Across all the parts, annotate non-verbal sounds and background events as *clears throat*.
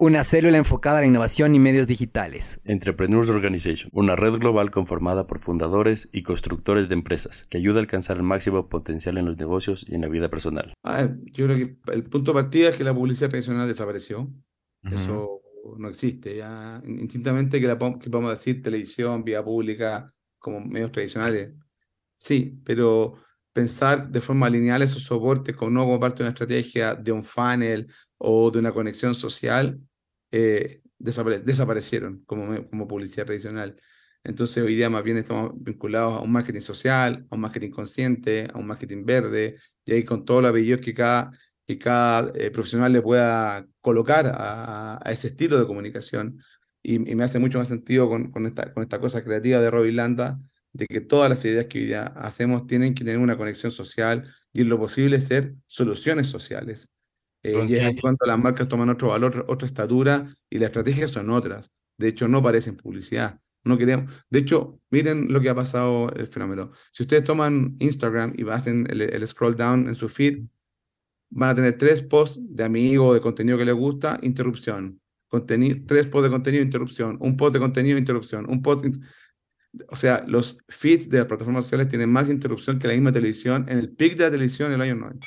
una célula enfocada a la innovación y medios digitales. Entrepreneurs Organization, una red global conformada por fundadores y constructores de empresas que ayuda a alcanzar el máximo potencial en los negocios y en la vida personal. Ah, yo creo que el punto de partida es que la publicidad tradicional desapareció. Eso no existe. Ya indistintamente que, la, que podamos decir televisión, vía pública, como medios tradicionales. Sí, pero pensar de forma lineal esos soportes como no como parte de una estrategia de un funnel o de una conexión social eh, desaparecieron como, como publicidad tradicional. Entonces hoy día más bien estamos vinculados a un marketing social, a un marketing consciente, a un marketing verde, y ahí con todo lo apellido que cada, que cada eh, profesional le pueda colocar a, ese estilo de comunicación. Y, me hace mucho más sentido con, con, esta, con esta cosa creativa de Robbie Landa, de que todas las ideas que hoy día hacemos tienen que tener una conexión social y en lo posible ser soluciones sociales. Eh, y es cuando las marcas toman otro valor, otra estatura y las estrategias son otras. De hecho, no parecen publicidad. No queremos. De hecho, miren lo que ha pasado el fenómeno. Si ustedes toman Instagram y hacen el, scroll down en su feed, van a tener tres posts de amigos, de contenido que les gusta, interrupción. Contenido, tres posts de contenido, interrupción. Un post de contenido, interrupción. Un post. O sea, los feeds de las plataformas sociales tienen más interrupción que la misma televisión en el pic de la televisión en el año 90.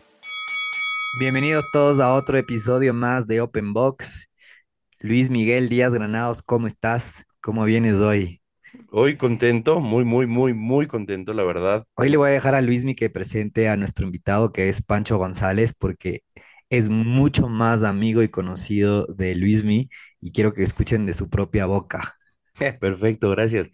Bienvenidos todos a otro episodio más de Open Box. Luis Miguel Díaz Granados, ¿cómo estás? ¿Cómo vienes hoy? Hoy contento, muy, muy, muy, muy contento, la verdad. Hoy le voy a dejar a Luismi que presente a nuestro invitado, que es Pancho González, porque es mucho más amigo y conocido de Luismi y quiero que escuchen de su propia boca. *laughs* Perfecto, gracias.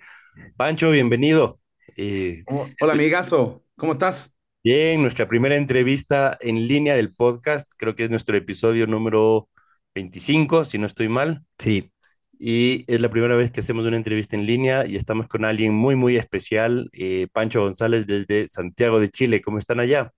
Pancho, bienvenido. Eh, Hola, amigazo, ¿cómo estás? Bien, nuestra primera entrevista en línea del podcast, creo que es nuestro episodio número 25, si no estoy mal. Sí. Y es la primera vez que hacemos una entrevista en línea y estamos con alguien muy, muy especial, eh, Pancho González desde Santiago de Chile. ¿Cómo están allá?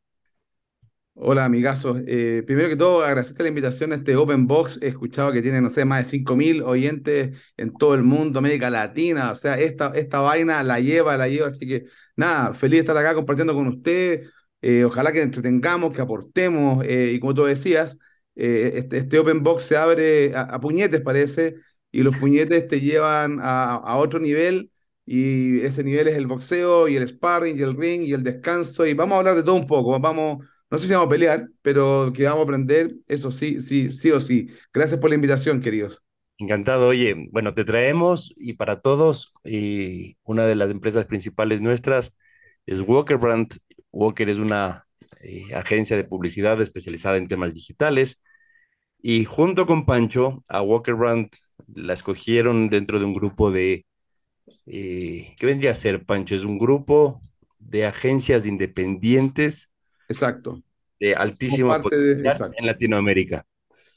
Hola, amigazos. Eh, primero que todo, agradecerte la invitación a este Open Box. He escuchado que tiene, no sé, más de 5.000 oyentes en todo el mundo, América Latina. O sea, esta, esta vaina la lleva, la lleva. Así que, nada, feliz de estar acá compartiendo con usted eh, ojalá que entretengamos, que aportemos, eh, y como tú decías, eh, este, este, Open Box se abre a, puñetes, parece, y los puñetes te llevan a, otro nivel, y ese nivel es el boxeo, y el sparring, y el ring, y el descanso, y vamos a hablar de todo un poco, vamos, no sé si vamos a pelear, pero que vamos a aprender, eso sí, sí, sí o sí. Gracias por la invitación, queridos. Encantado, oye, bueno, te traemos y para todos, y una de las empresas principales nuestras es Walker Brand, Walker es una eh, agencia de publicidad especializada en temas digitales y junto con Pancho a Walker Brand la escogieron dentro de un grupo de, eh, ¿qué vendría a ser Pancho? Es un grupo de agencias independientes. Exacto. De altísima potencial en Latinoamérica.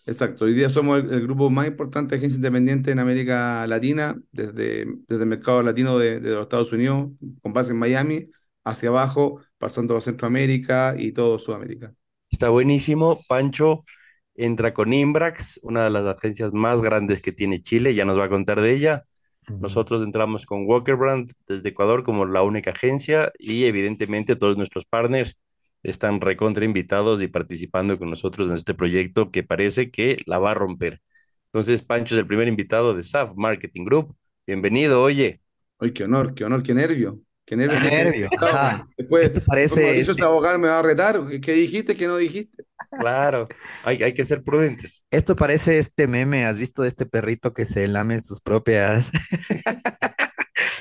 Exacto, hoy día somos el, grupo más importante de agencias independientes en América Latina, desde, desde el mercado latino de, de, los Estados Unidos, con base en Miami, hacia abajo, pasando a Centroamérica y todo Sudamérica. Está buenísimo. Pancho entra con Imbrax, una de las agencias más grandes que tiene Chile, ya nos va a contar de ella. Nosotros entramos con Walker Brand desde Ecuador como la única agencia y evidentemente todos nuestros partners están recontra invitados y participando con nosotros en este proyecto que parece que la va a romper. Entonces, Pancho es el primer invitado de SAF Marketing Group. Bienvenido, oye. Ay, qué honor, qué honor, qué nervio. Qué nervio. Después, Esto parece. Este... abogado me va a retar. ¿Qué dijiste? ¿Qué no dijiste? Claro, hay, hay que ser prudentes. Esto parece este meme. ¿Has visto este perrito que se lame sus propias? *laughs*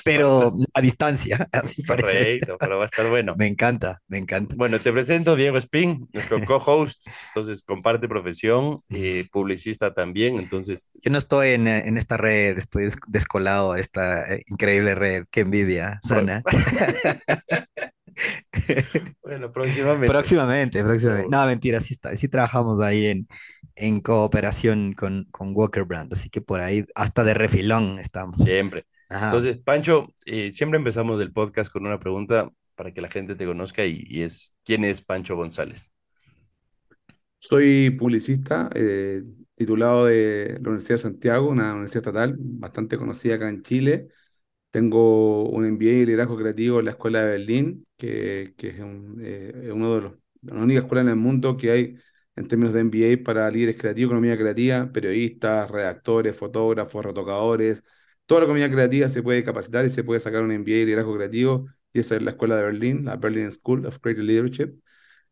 pero a distancia, *laughs* así parece. Correcto, pero va a estar bueno. Me encanta, me encanta. Bueno, te presento Diego Spin, nuestro *laughs* co-host. Entonces, comparte profesión, y publicista también. Entonces, Yo no estoy en, eh, en esta red, estoy des- descolado de esta eh, increíble red. Qué envidia, Sana. *laughs* bueno, próximamente. Próximamente, próximamente. No, mentira, sí, está, sí trabajamos ahí en, en cooperación con, con Walker Brand, así que por ahí hasta de refilón estamos. Siempre. Ajá. Entonces, Pancho, eh, siempre empezamos el podcast con una pregunta para que la gente te conozca y, y es, ¿quién es Pancho González? Soy publicista, eh, titulado de la Universidad de Santiago, una universidad estatal bastante conocida acá en Chile. Tengo un MBA en liderazgo creativo en la Escuela de Berlín, que, que es un, eh, uno de los, la única escuela en el mundo que hay en términos de MBA para líderes creativos, economía creativa, periodistas, redactores, fotógrafos, retocadores. Toda la economía creativa se puede capacitar y se puede sacar un MBA en liderazgo creativo, y esa es la Escuela de Berlín, la Berlin School of Creative Leadership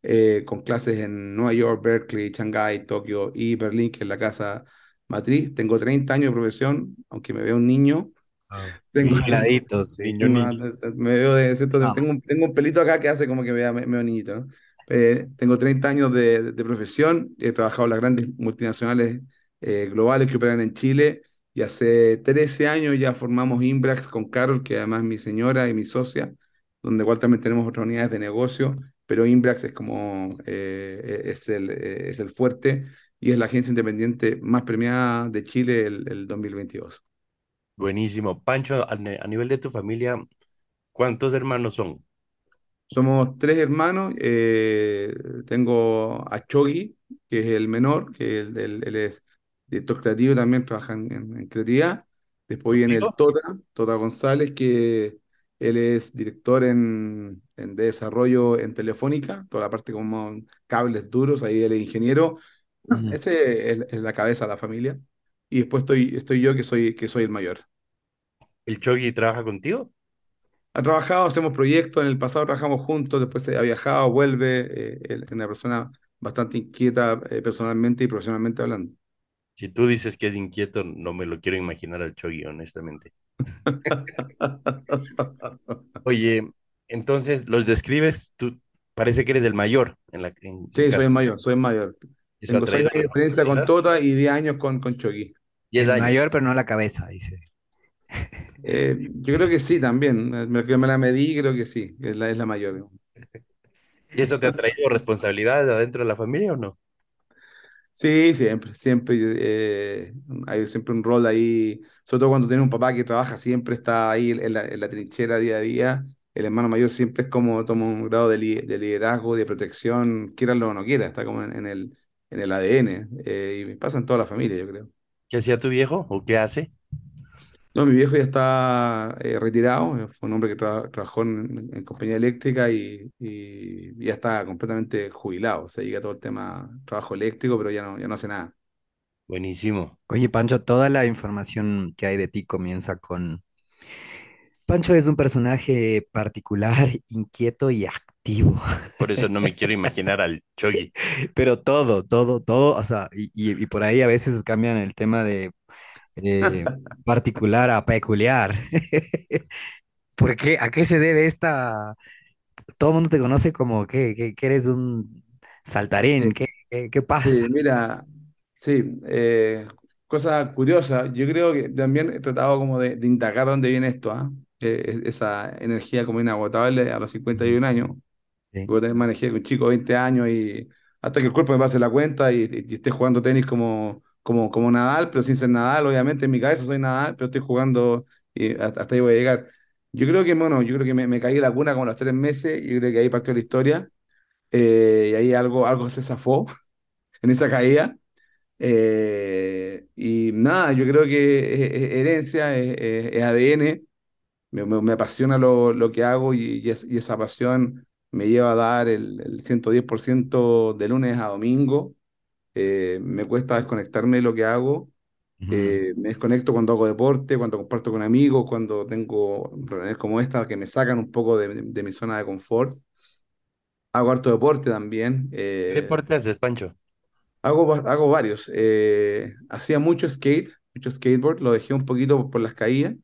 eh, con clases en Nueva York, Berkeley, Shanghái, Tokio y Berlín, que es la casa matriz. Tengo 30 años de profesión, aunque me veo un niño. *laughs* Tengo. Niño, niño. me veo de ¿cierto? No. Tengo, un, tengo un pelito acá que hace como que me vea me, me veo niñito, ¿no? Eh, tengo 30 años de, de profesión, he trabajado en las grandes multinacionales eh, globales que operan en Chile y hace 13 años ya formamos Imbrax con Carol, que además es mi señora y mi socia, donde igual también tenemos otras unidades de negocio, pero Imbrax es como, eh, es el, eh, es el fuerte y es la agencia independiente más premiada de Chile el, el 2022. Buenísimo. Pancho, a, nivel de tu familia, ¿cuántos hermanos son? Somos tres hermanos. eh, tengo a Chogi, que es el menor, que él, él- él es director creativo también, trabaja en, en- en creatividad. Después viene el. Tota, Tota González, que él es director en, en de desarrollo en Telefónica, toda la parte como cables duros, ahí él es ingeniero. Ujú. Ese es, es la cabeza de la familia. Y después estoy, estoy yo, que soy, que soy el mayor. ¿El Chogi trabaja contigo? Ha trabajado, hacemos proyectos, en el pasado trabajamos juntos, después ha viajado, vuelve, eh, él es una persona bastante inquieta eh, personalmente y profesionalmente hablando. Si tú dices que es inquieto, no me lo quiero imaginar al Chogi, honestamente. *laughs* Oye, entonces los describes, tú parece que eres el mayor en la en Sí, soy el mayor, soy el mayor. Tengo seis años de diferencia con. Tota y 10 años con, con El años. mayor, pero no la cabeza, dice. Eh, yo creo que sí también, eh, me, que me la medí, creo que sí, es la, es la mayor. ¿Y eso te ha traído responsabilidades adentro de la familia o no? Sí, siempre, siempre. eh, hay siempre un rol ahí, sobre todo cuando tienes un papá que trabaja, siempre está ahí en la, en la trinchera día a día. El hermano mayor siempre es como toma un grado de, li- de liderazgo, de protección, quieranlo o no quiera, está como en, en el, en el ADN. eh, y pasa en toda la familia, yo creo. ¿Qué hacía tu viejo o qué hace? No, mi viejo ya está eh, retirado, eh, fue un hombre que tra- trabajó en, en compañía eléctrica y, y ya está completamente jubilado. Se dedica a todo el tema trabajo eléctrico, pero ya no, ya no hace nada. Buenísimo. Oye, Pancho, toda la información que hay de ti comienza con... Pancho es un personaje particular, *laughs* inquieto y activo, Por eso no me quiero *laughs* imaginar al Chogi. pero todo, todo, todo, o sea, y, y- y por ahí a veces cambian el tema de eh, particular a peculiar. *laughs* ¿Por qué? ¿A qué se debe esta... Todo el mundo te conoce como que, que, que eres un saltarín, Sí, ¿qué, qué, qué pasa? sí, mira, sí, eh, cosa curiosa, yo creo que también he tratado como de, de indagar dónde viene esto, ¿ah? Eh, es- esa energía como inagotable a los 51 años. Sí. Yo también manejé con un chico de 20 años y hasta que el cuerpo me pase la cuenta y, y- y esté jugando tenis como, como, como Nadal, pero sin ser Nadal, obviamente en mi cabeza soy Nadal, pero estoy jugando y hasta, hasta ahí voy a llegar. Yo creo que, bueno, yo creo que me, me caí en la cuna como los tres meses y creo que ahí partió la historia eh, y ahí algo, algo se zafó *laughs* en esa caída. eh, y nada, yo creo que es, es herencia, es, es- es ADN, me, me- me apasiona lo, lo que hago y, y y esa pasión me lleva a dar el, el 110% de lunes a domingo. Eh, me cuesta desconectarme de lo que hago. Ujú. Eh, me desconecto cuando hago deporte, cuando comparto con amigos, cuando tengo reuniones como esta que me sacan un poco de, de- de mi zona de confort. Hago harto deporte también. ¿Qué eh, deporte haces, Pancho? Hago, hago varios. eh, hacía mucho skate, mucho skateboard, lo dejé un poquito por las caídas.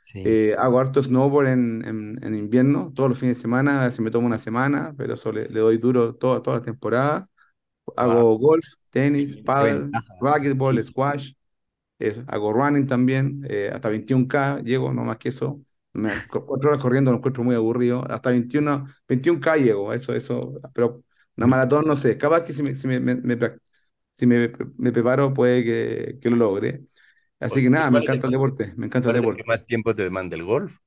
Sí. Eh, hago harto snowboard en, en, en invierno, todos los fines de semana, a veces me tomo una semana, pero eso le, le doy duro toda, toda la temporada. Hago golf, tenis, Qué paddle, racquetball, Sí. squash. eso, hago running también, eh, hasta 21K llego, no más que eso. Me, cu- cuatro horas corriendo lo encuentro muy aburrido. Hasta 21, 21K llego, eso, eso. Pero una maratón no sé, capaz que si me, si me, me- si me, me preparo puede que, que lo logre. Así que nada, me ¿Cuál es el- encanta el deporte, me encanta ¿Cuál el deporte. que más tiempo te demanda el golf?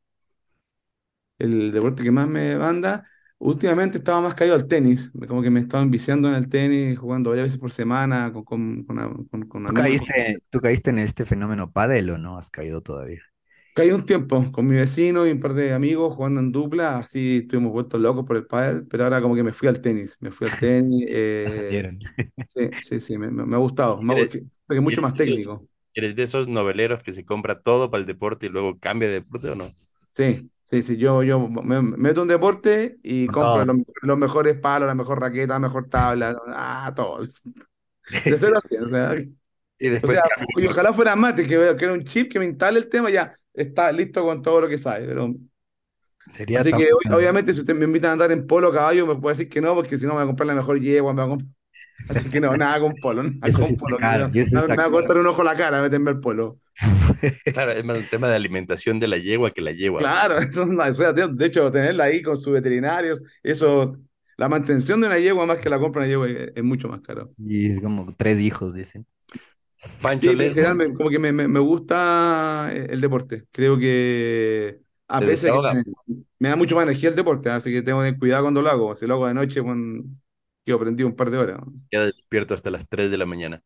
El deporte que más me manda, últimamente estaba más caído al tenis, como que me estaba enviciando en el tenis, jugando varias veces por semana con, con, con, con, con ¿Tú amigos. caíste, tú caíste en este fenómeno pádel o no has caído todavía? Caí un tiempo con mi vecino y un par de amigos jugando en dupla, así estuvimos vueltos locos por el pádel, pero ahora como que me fui al tenis, me fui al *laughs* tenis, Ya eh, salieron. sí, sí, sí, me, ha gustado, me ha- ¿Eres- siento que es mucho más eres de esos- técnico, ¿Eres de esos noveleros que se compra todo para el deporte y luego cambia de deporte o no? sí, sí, sí, yo, yo me, me meto un deporte y compro los, los mejores palos, la mejor raqueta, la mejor tabla, ah, todo, de cero a cien, o sea, *laughs* Y O después sea, ojalá fuera Matrix, que, que era un chip que me instale el tema, ya está listo con todo lo que sabe. Pero... Sería Así que obviamente si usted me invitan a andar en polo caballo, me puede decir que no, porque si no me voy a comprar la mejor yegua, me voy a comp- Así que no, nada con polo, *laughs* nada con caro, no, me va a cortar un ojo la cara, meterme el polo. *laughs* Claro, es más un tema de alimentación de la yegua que la yegua. Claro, *laughs* eso, o sea, de de hecho, tenerla ahí con sus veterinarios, eso, la mantención de una yegua más que la compra de una yegua es, es mucho más caro. Y es como tres hijos, dicen. Pancho Sí, general me- como que me, me- me gusta eh, el deporte. Creo que a pesar que me, me da mucho más energía el deporte, así que tengo que tener cuidado cuando lo hago. Si lo hago de noche, bueno, quedo prendido un par de horas. ya despierto hasta las 3 de la mañana.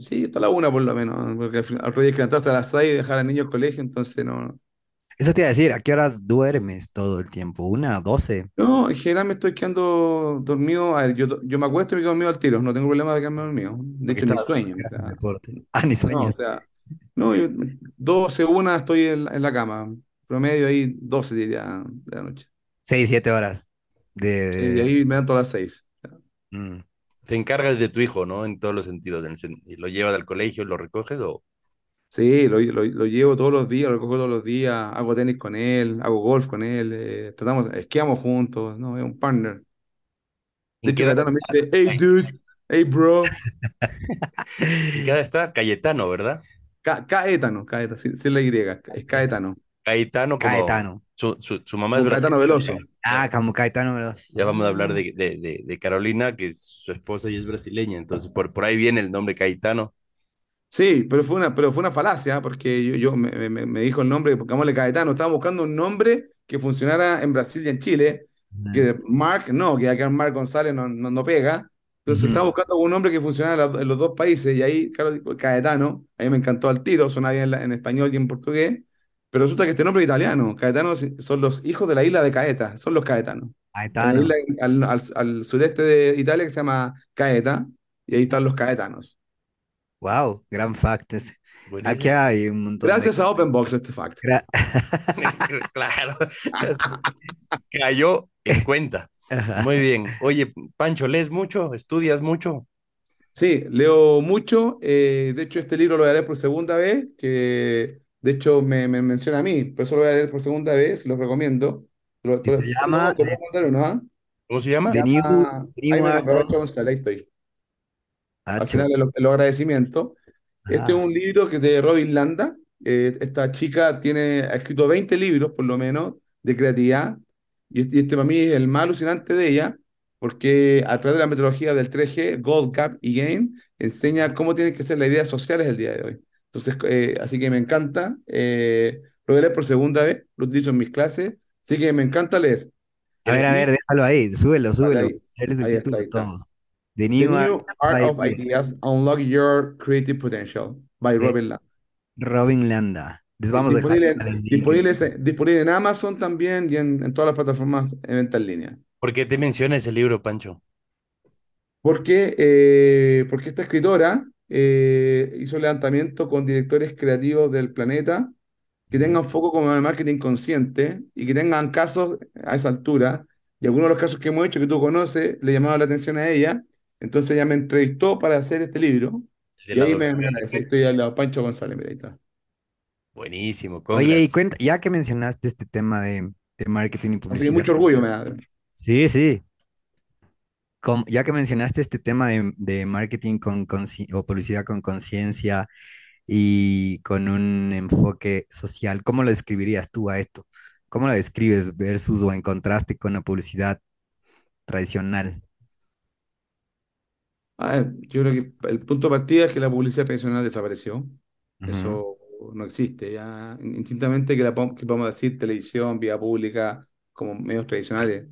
Sí, hasta la una por lo menos, porque al final al otro día hay que levantarse a las seis y dejar al niño al colegio, entonces no. Eso te iba a decir, ¿a qué horas duermes todo el tiempo? ¿Una, doce? No, en general me estoy quedando dormido. A ver, yo, yo me acuesto y me quedo dormido al tiro, no tengo problema de quedarme dormido. De hecho, ni sueño. o sea. *laughs* Ah, ni no, o sea, no, yo, 12, una estoy en, la- en la cama. Promedio ahí 12 diría de la noche. Seis, siete horas Sí, y de... ahí me dan todas las 6. Mm. Te encargas de tu hijo, ¿no? En todos los sentidos. lo llevas al colegio, lo recoges o Sí, lo, lo, lo llevo todos los días, lo cojo todos los días, hago tenis con él, hago golf con él, eh, tratamos, esquiamos juntos, ¿no? Es un partner. De ¿En qué hecho, edad Caetano me dice, hey dude, hey bro, ¿En *laughs* qué está Cayetano, ¿verdad? Ca- Caetano, Caetano, sin, sin la Y, es Caetano, Caetano como Caetano. Su, su, su mamá es Caetano brasileña. Veloso. Ah, como Caetano Veloso. Ya vamos a hablar de, de, de, de Carolina, que es su esposa y es brasileña, entonces por, por ahí viene el nombre Caetano. Sí, pero fue una, pero fue una falacia, porque yo, yo me, me, me dijo el nombre, pongámosle Caetano, estaba buscando un nombre que funcionara en Brasil y en Chile, que Mark no, que acá Mark González no, no, no pega. Entonces Ujú. estaba buscando un nombre que funcionara en, la- en los dos países y ahí, claro, dijo, Caetano, a mí me encantó al tiro, suena bien en, la- en español y en portugués, pero resulta que este nombre es italiano. Caetano son los hijos de la isla de Caeta, son los Caetanos. Caetano. isla al, al, al sureste de Italia que se llama Caeta y ahí están los Caetanos. Wow, gran fact ese. Buenísimo. Aquí hay un montón de... Gracias a Openbox este fact. Gra- *laughs* *laughs* claro. *laughs* Cayó en cuenta. Ajá. Muy bien. Oye, Pancho, ¿lees mucho? ¿Estudias mucho? Sí, leo mucho. eh, de hecho, este libro lo leer por segunda vez, que de hecho me, me menciona a mí, por eso lo voy a leer por segunda vez, lo recomiendo. Lo, Se te- llama, puedo eh, uno, ¿ah? ¿Cómo se llama? New, llama- lo González, ahí estoy. Al Hacho. final de los, los agradecimientos. Este es Ah, un libro que es de Robin Landa. Eh, esta chica tiene, ha escrito 20 libros, por lo menos, de creatividad. Y este, y este para mí es el más alucinante de ella, porque a través de la metodología del 3G, Gold, Gap y Gain, enseña cómo tienen que ser las ideas sociales el día de hoy. Entonces, eh, así que me encanta. Eh, lo voy a leer por segunda vez, lo utilizo en mis clases. Así que me encanta leer. a ver, a ver, déjalo ahí, súbelo, súbelo. ahí. Eres el Ahí está, ahí. The The New Art New Art of Ideas. Ideas, Unlock Your Creative Potential, by Eh, Robin Landa. Robin Landa. Les vamos a dejar disponible, disponible, disponible en Amazon también y en, en todas las plataformas de venta en línea. ¿Por qué te menciona ese libro, Pancho? Porque, eh, porque esta escritora eh, hizo un levantamiento con directores creativos del planeta que tengan foco como en el marketing consciente y que tengan casos a esa altura. Y algunos de los casos que hemos hecho que tú conoces le llamaron la atención a ella. Entonces ella me entrevistó para hacer este libro. De Y ahí me, me agradece. Estoy al lado, Pancho González, mira, ahí está. Buenísimo, Oye, y congrats. cuenta, ya que mencionaste este tema de, de marketing y publicidad. mucho orgullo me da. Sí, sí. Com- ya que mencionaste este tema de, de marketing con o publicidad con conciencia y con un enfoque social, ¿cómo lo describirías tú a esto? ¿Cómo lo describes versus o en contraste con la publicidad tradicional? A ver, yo creo que el punto de partida es que la publicidad tradicional desapareció. Eso no existe ya. Indistintamente que, la, que podamos decir televisión, vía pública, como medios tradicionales.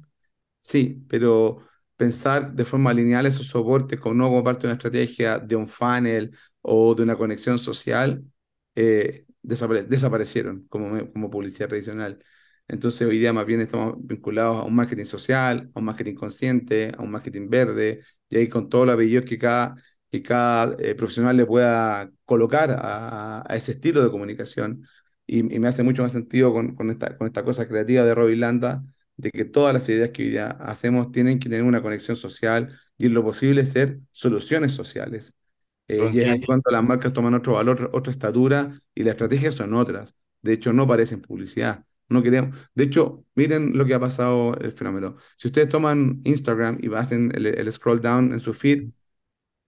Sí, pero pensar de forma lineal esos soportes como no como parte de una estrategia de un funnel o de una conexión social, eh, desapare- desaparecieron como, como publicidad tradicional. Entonces hoy día más bien estamos vinculados a un marketing social, a un marketing consciente, a un marketing verde, y ahí con todos los apellidos que cada, que cada eh, profesional le pueda colocar a, a ese estilo de comunicación. Y, y me hace mucho más sentido con, con esta, con esta cosa creativa de Robbie Landa de que todas las ideas que hoy día hacemos tienen que tener una conexión social y en lo posible ser soluciones sociales. Eh, y es ahí Conciencia. cuando las marcas toman otro valor, otra estatura y las estrategias son otras. De hecho, no parecen publicidad. No queremos. De hecho, miren lo que ha pasado el fenómeno. Si ustedes toman Instagram y hacen el, el scroll down en su feed,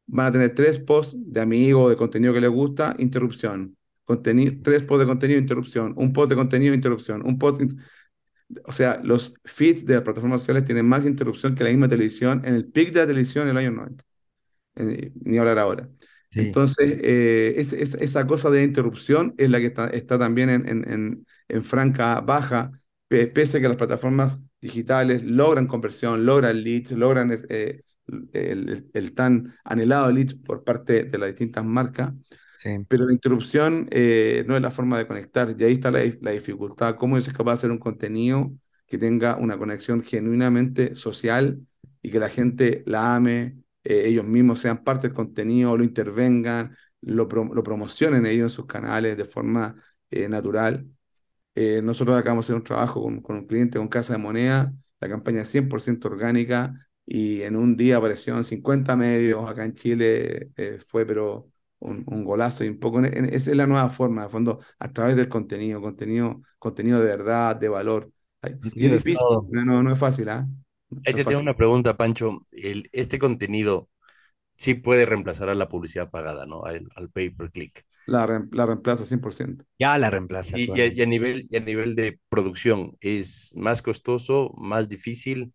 van a tener tres posts de amigos, de contenido que les gusta, interrupción. Conteni- tres posts de contenido, interrupción. Un post de contenido, interrupción. Un post. O sea, los feeds de las plataformas sociales tienen más interrupción que la misma televisión en el pic de la televisión en el año 90. Eh, ni hablar ahora. Sí, Entonces, eh, es- es- esa cosa de interrupción es la que está, está también en, en- en- en franca baja, pe- pese a que las plataformas digitales logran conversión, logran leads, logran eh, el, el- el tan anhelado leads por parte de las distintas marcas. Sí. Pero la interrupción eh, no es la forma de conectar, y ahí está la, la dificultad. ¿Cómo es capaz de hacer un contenido que tenga una conexión genuinamente social y que la gente la ame, eh, ellos mismos sean parte del contenido, lo intervengan, lo, pro- lo promocionen ellos en sus canales de forma eh, natural? Eh, nosotros acabamos de hacer un trabajo con, con un cliente con Casa de Moneda, la campaña es 100% orgánica y en un día aparecieron 50 medios acá en Chile, eh, fue pero un, un golazo y un poco, en- en- esa es la nueva forma, de fondo, a través del contenido, contenido, contenido de verdad, de valor. Y es difícil, no, no, es fácil, ¿ah? No Ahí es te tengo una pregunta, Pancho. El, este contenido sí puede reemplazar a la publicidad pagada, ¿no? Al, al pay per click. La, reem- la reemplaza 100%. Ya la reemplaza Y, y a, actualmente. y a nivel, y a nivel de producción, ¿es más costoso, más difícil?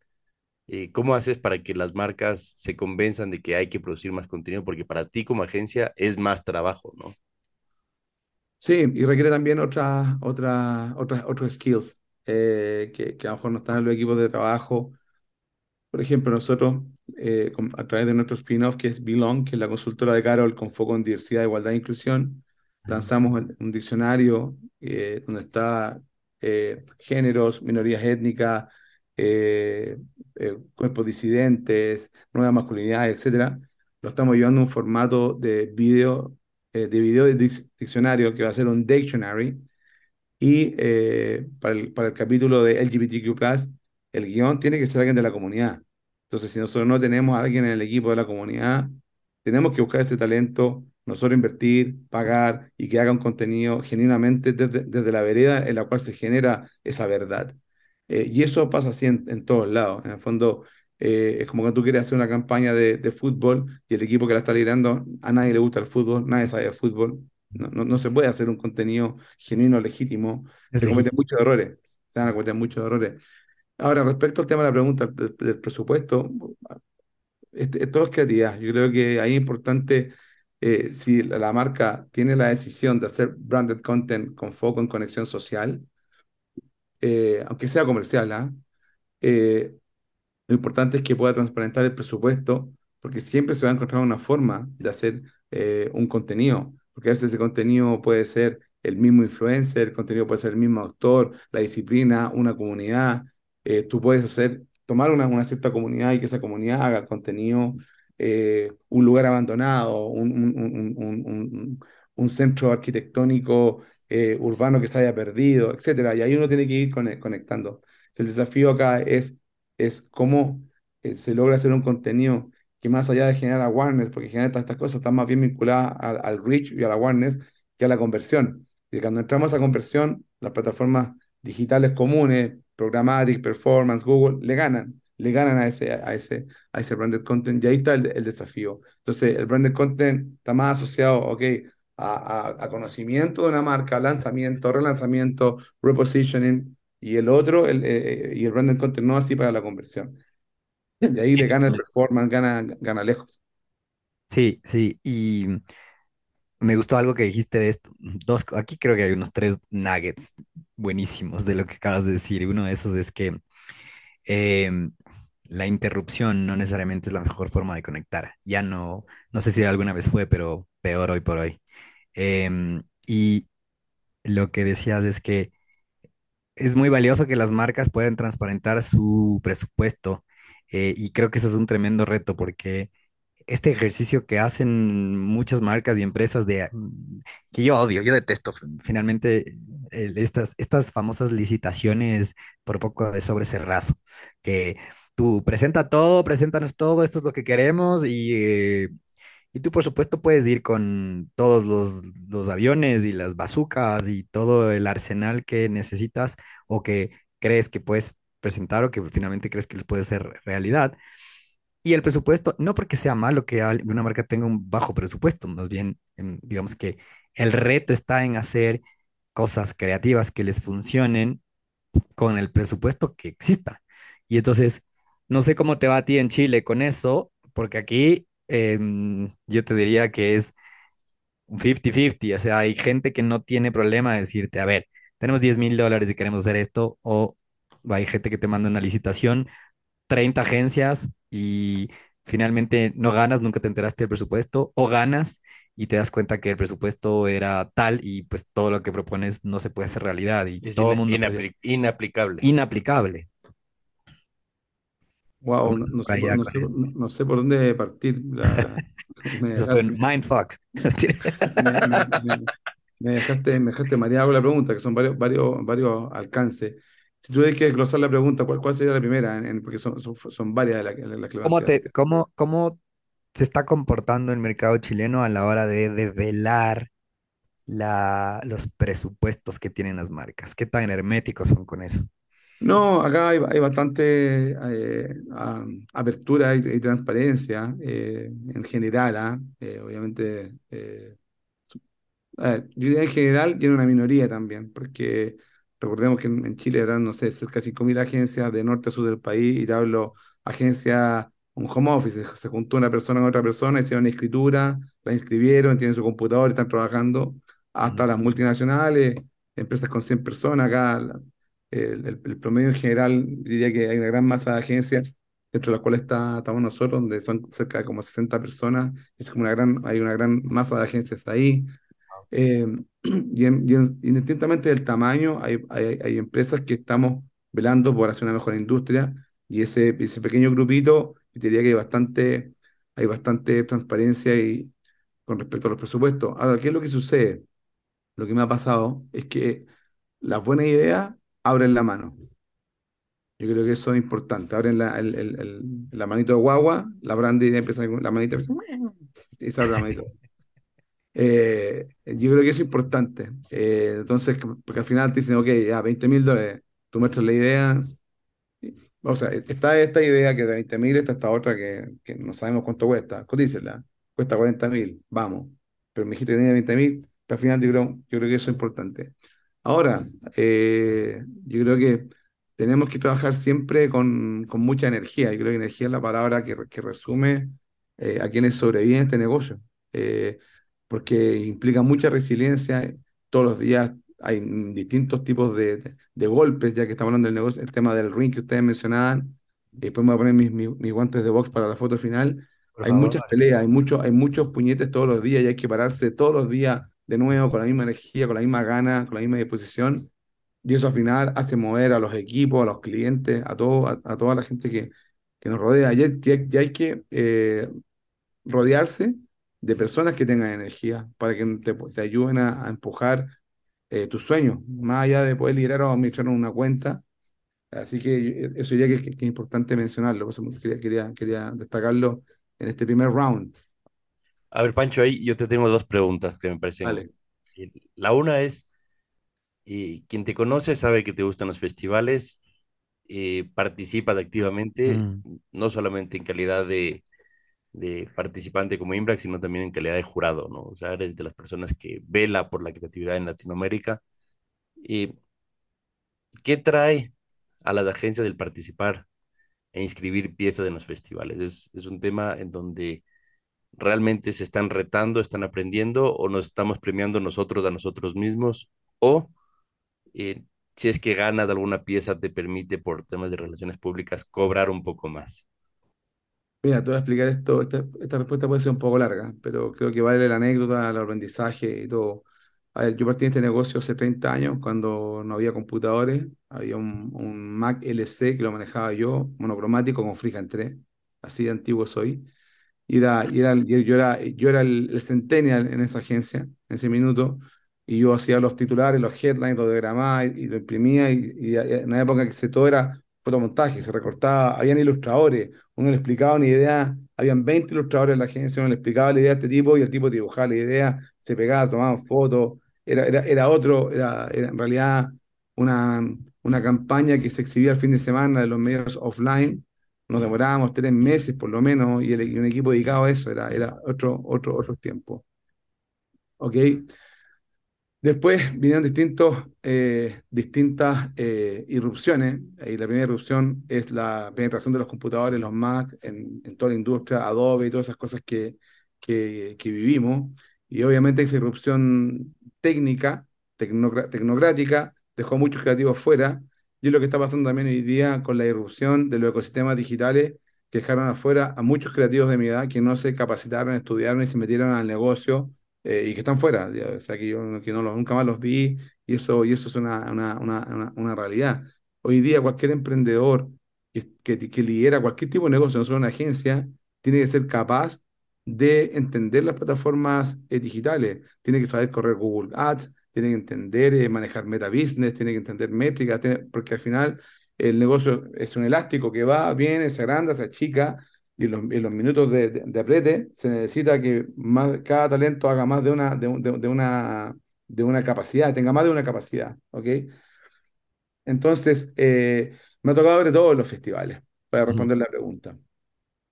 Eh, ¿cómo haces para que las marcas se convenzan de que hay que producir más contenido? Porque para ti como agencia es más trabajo, ¿no? Sí, y requiere también otra, otra, otra, otros skills eh, que, que a lo mejor no están en los equipos de trabajo. Por ejemplo, nosotros, eh, a través de nuestro spin-off, que es Belong, que es la consultora de Carol con foco en diversidad, igualdad e inclusión, lanzamos un, un diccionario eh, donde está eh, géneros, minorías étnicas, eh, eh, cuerpos disidentes, nuevas masculinidades, etcétera. Lo estamos llevando a un formato de video, eh, de video de dic- diccionario que va a ser un dictionary y eh, para el, para el capítulo de LGBTQ+, el guion tiene que ser alguien de la comunidad. Entonces, si nosotros no tenemos a alguien en el equipo de la comunidad, tenemos que buscar ese talento, nosotros invertir, pagar y que haga un contenido genuinamente desde, desde la vereda en la cual se genera esa verdad. Eh, y eso pasa así en, en todos lados. En el fondo, eh, es como cuando tú quieres hacer una campaña de, de fútbol y el equipo que la está liderando, a nadie le gusta el fútbol, nadie sabe de fútbol. No, no, no se puede hacer un contenido genuino, legítimo. Se cometen muchos errores. Se van a cometer muchos errores. Ahora, respecto al tema de la pregunta del, del presupuesto, este- todo es creatividad. Yo creo que ahí es importante, eh, si la, la marca tiene la decisión de hacer branded content con foco en conexión social, eh, aunque sea comercial, ¿ah? Eh, lo importante es que pueda transparentar el presupuesto, porque siempre se va a encontrar una forma de hacer eh, un contenido, porque a veces ese contenido puede ser el mismo influencer, el contenido puede ser el mismo autor, la disciplina, una comunidad. Eh, tú puedes hacer, tomar una, una cierta comunidad y que esa comunidad haga el contenido, eh, un lugar abandonado, un, un, un, un, centro arquitectónico eh, urbano que se haya perdido, etcétera. Y ahí uno tiene que ir cone- conectando. El desafío acá es es cómo eh, se logra hacer un contenido que más allá de generar awareness, porque generar todas estas cosas están más bien vinculadas al, al reach y a la awareness que a la conversión. Y cuando entramos a conversión, las plataformas digitales comunes, Programmatic, Performance, Google, le ganan, le ganan a ese, a ese, a ese branded content y ahí está el, el desafío. Entonces, el branded content está más asociado, ok, a, conocimiento de una marca, lanzamiento, relanzamiento, repositioning, y el otro, el, eh, eh, y el branded content no así para la conversión. Y ahí le gana el performance, gana, gana lejos. Sí, sí, y me gustó algo que dijiste de esto. Dos, aquí creo que hay unos tres nuggets buenísimos de lo que acabas de decir. Uno de esos es que em, la interrupción no necesariamente es la mejor forma de conectar. Ya no, no sé si alguna vez fue, pero peor hoy por hoy. Em, y lo que decías es que es muy valioso que las marcas puedan transparentar su presupuesto eh, y creo que eso es un tremendo reto porque este ejercicio que hacen muchas marcas y empresas de mm, que yo odio, yo detesto finalmente estas, estas famosas licitaciones por poco de sobre cerrado, que tú presenta todo, preséntanos todo, esto es lo que queremos y, eh, y tú por supuesto puedes ir con todos los, los aviones y las bazucas y todo el arsenal que necesitas o que crees que puedes presentar o que finalmente crees que les puede ser realidad. Y el presupuesto, no porque sea malo que una marca tenga un bajo presupuesto, más bien, em, digamos que el reto está en hacer cosas creativas que les funcionen con el presupuesto que exista. Y entonces, no sé cómo te va a ti en Chile con eso, porque aquí em, yo te diría que es un 50-50, o sea, hay gente que no tiene problema de decirte, a ver, tenemos 10 mil dólares y queremos hacer esto, o hay gente que te manda una licitación, 30 agencias y finalmente no ganas, nunca te enteraste del presupuesto, o ganas y te das cuenta que el presupuesto era tal y pues todo lo que propones no se puede hacer realidad y es todo el mundo inaplicable. Inaplicable. Wow, no, sé, por, no, sé, por dónde partir. *laughs* Eso fue un mindfuck. *laughs* me, dejaste, me dejaste mareado con la pregunta, que son varios, varios, varios alcances. Si tuvieras que glosar la pregunta, ¿cuál, cuál sería la primera? porque son, son, varias las la que ¿Cómo, cómo, ¿Cómo se está comportando el mercado chileno a la hora de develar la, los presupuestos que tienen las marcas? ¿Qué tan herméticos son con eso? No, acá hay, hay bastante eh, apertura y, transparencia eh, en general. ¿ah? Eh, obviamente, yo diría en general tiene una minoría también, porque Recordemos que en, Chile eran, no sé, cerca de 5.000 agencias de norte a sur del país, y te hablo agencia, un home office, se juntó una persona con otra persona, hicieron escritura, la inscribieron, tienen su computador, están trabajando, hasta las multinacionales, empresas con 100 personas, acá el, el, promedio en general diría que hay una gran masa de agencias, dentro de las cuales está, estamos nosotros, donde son cerca de como 60 personas, es como una gran, hay una gran masa de agencias ahí. Eh, *clears throat* y, indistintamente del tamaño, hay, hay, empresas que estamos velando por hacer una mejor industria y ese, ese pequeño grupito, diría que hay bastante, hay bastante transparencia y, con respecto a los presupuestos. Ahora, ¿qué es lo que sucede? Lo que me ha pasado es que las buenas ideas abren la mano. Yo creo que eso es importante. Abren la, el, el, la manito de guagua, la branda idea empieza la manita y se abre la manito. *laughs* Eh, yo creo que es importante. Eh, entonces, porque al final te dicen, ok, ya 20 mil dólares, tú muestras la idea. O sea, está esta idea que de 20 mil, está esta otra que, que, no sabemos cuánto cuesta. Cotícela, cuesta 40 mil, vamos. Pero me dijiste que tenía 20 mil, pero al final yo creo, yo creo que eso es importante. Ahora, eh, yo creo que tenemos que trabajar siempre con, con, mucha energía. Yo creo que energía es la palabra que, que resume a quienes sobreviven este negocio. Eh, porque implica mucha resiliencia. Todos los días hay distintos tipos de, de, golpes, ya que estamos hablando del negocio, el tema del ring que ustedes mencionaban. Después me voy a poner mis, mis, guantes de box para la foto final. hay muchas peleas, hay, mucho, hay muchos puñetes todos los días y hay que pararse todos los días de nuevo con la misma energía, con la misma gana, con la misma disposición. Y eso al final hace mover a los equipos, a los clientes, a, todo, a, toda la gente que, que nos rodea. Y hay, hay que eh, rodearse de personas que tengan energía para que te, te ayuden a, empujar eh, tus sueños, más allá de poder liderar o administrar una cuenta. Así que eso ya que, que, es importante mencionarlo, por eso quería, quería, quería destacarlo en este primer round. A ver, Pancho, ahí yo te tengo dos preguntas que me parecen. Vale. La una es, Y quien te conoce sabe que te gustan los festivales, eh, participas activamente, Mm, no solamente en calidad de, de participante como Imbrax, sino también en calidad de jurado, ¿no? O sea, eres de las personas que vela por la creatividad en Latinoamérica. ¿Y qué trae a las agencias del participar e inscribir piezas en los festivales? Es, es un tema en donde realmente se están retando, están aprendiendo o nos estamos premiando nosotros a nosotros mismos o eh, si es que ganas alguna pieza te permite por temas de relaciones públicas cobrar un poco más. Mira, te voy a explicar esto. Esta, esta respuesta puede ser un poco larga, pero creo que vale la anécdota, el aprendizaje y todo. A ver, yo partí en este negocio hace 30 años, cuando no había computadores. Había un, Mac LC que lo manejaba yo, monocromático con FreeHand 3. Así de antiguo soy. Y, era, y era, yo era, yo era el, el centennial en esa agencia, en ese minuto. Y yo hacía los titulares, los headlines, lo diagramaba y, y lo imprimía. Y, y en una época que todo era fotomontaje, se recortaba, habían ilustradores uno le explicaba una idea, habían 20 ilustradores en la agencia, uno le explicaba la idea a este tipo y el tipo dibujaba la idea, se pegaba, tomaban fotos, era, era, era otro, era, era en realidad una, una campaña que se exhibía el fin de semana de los medios offline, nos demorábamos tres meses por lo menos y, el, y un equipo dedicado a eso, era, era otro, otro, otro tiempo. ¿Ok? Después vinieron distintos, eh, distintas eh, irrupciones. Y la primera irrupción es la penetración de los computadores, los Mac, en, en toda la industria, Adobe y todas esas cosas que, que, que vivimos. Y obviamente esa irrupción técnica, tecnocrática, dejó a muchos creativos fuera. Y es lo que está pasando también hoy día con la irrupción de los ecosistemas digitales que dejaron afuera a muchos creativos de mi edad que no se capacitaron, estudiaron y se metieron al negocio eh, y que están fuera, o sea, que yo que no nunca más los vi y eso, y eso es una, una, una, una, una realidad. Hoy día cualquier emprendedor que, que, que lidera cualquier tipo de negocio, no solo una agencia, tiene que ser capaz de entender las plataformas eh, digitales, tiene que saber correr Google Ads, tiene que entender eh, manejar Meta Business, tiene que entender métricas, tiene- porque al final el negocio es un elástico que va, viene, se agranda, se achica y en los, en los minutos de, de, de aprete se necesita que más, cada talento haga más de una, de, un- de- de una, de una capacidad, tenga más de una capacidad, ¿ok? Entonces, eh, me ha tocado ver todos los festivales, para responder la pregunta.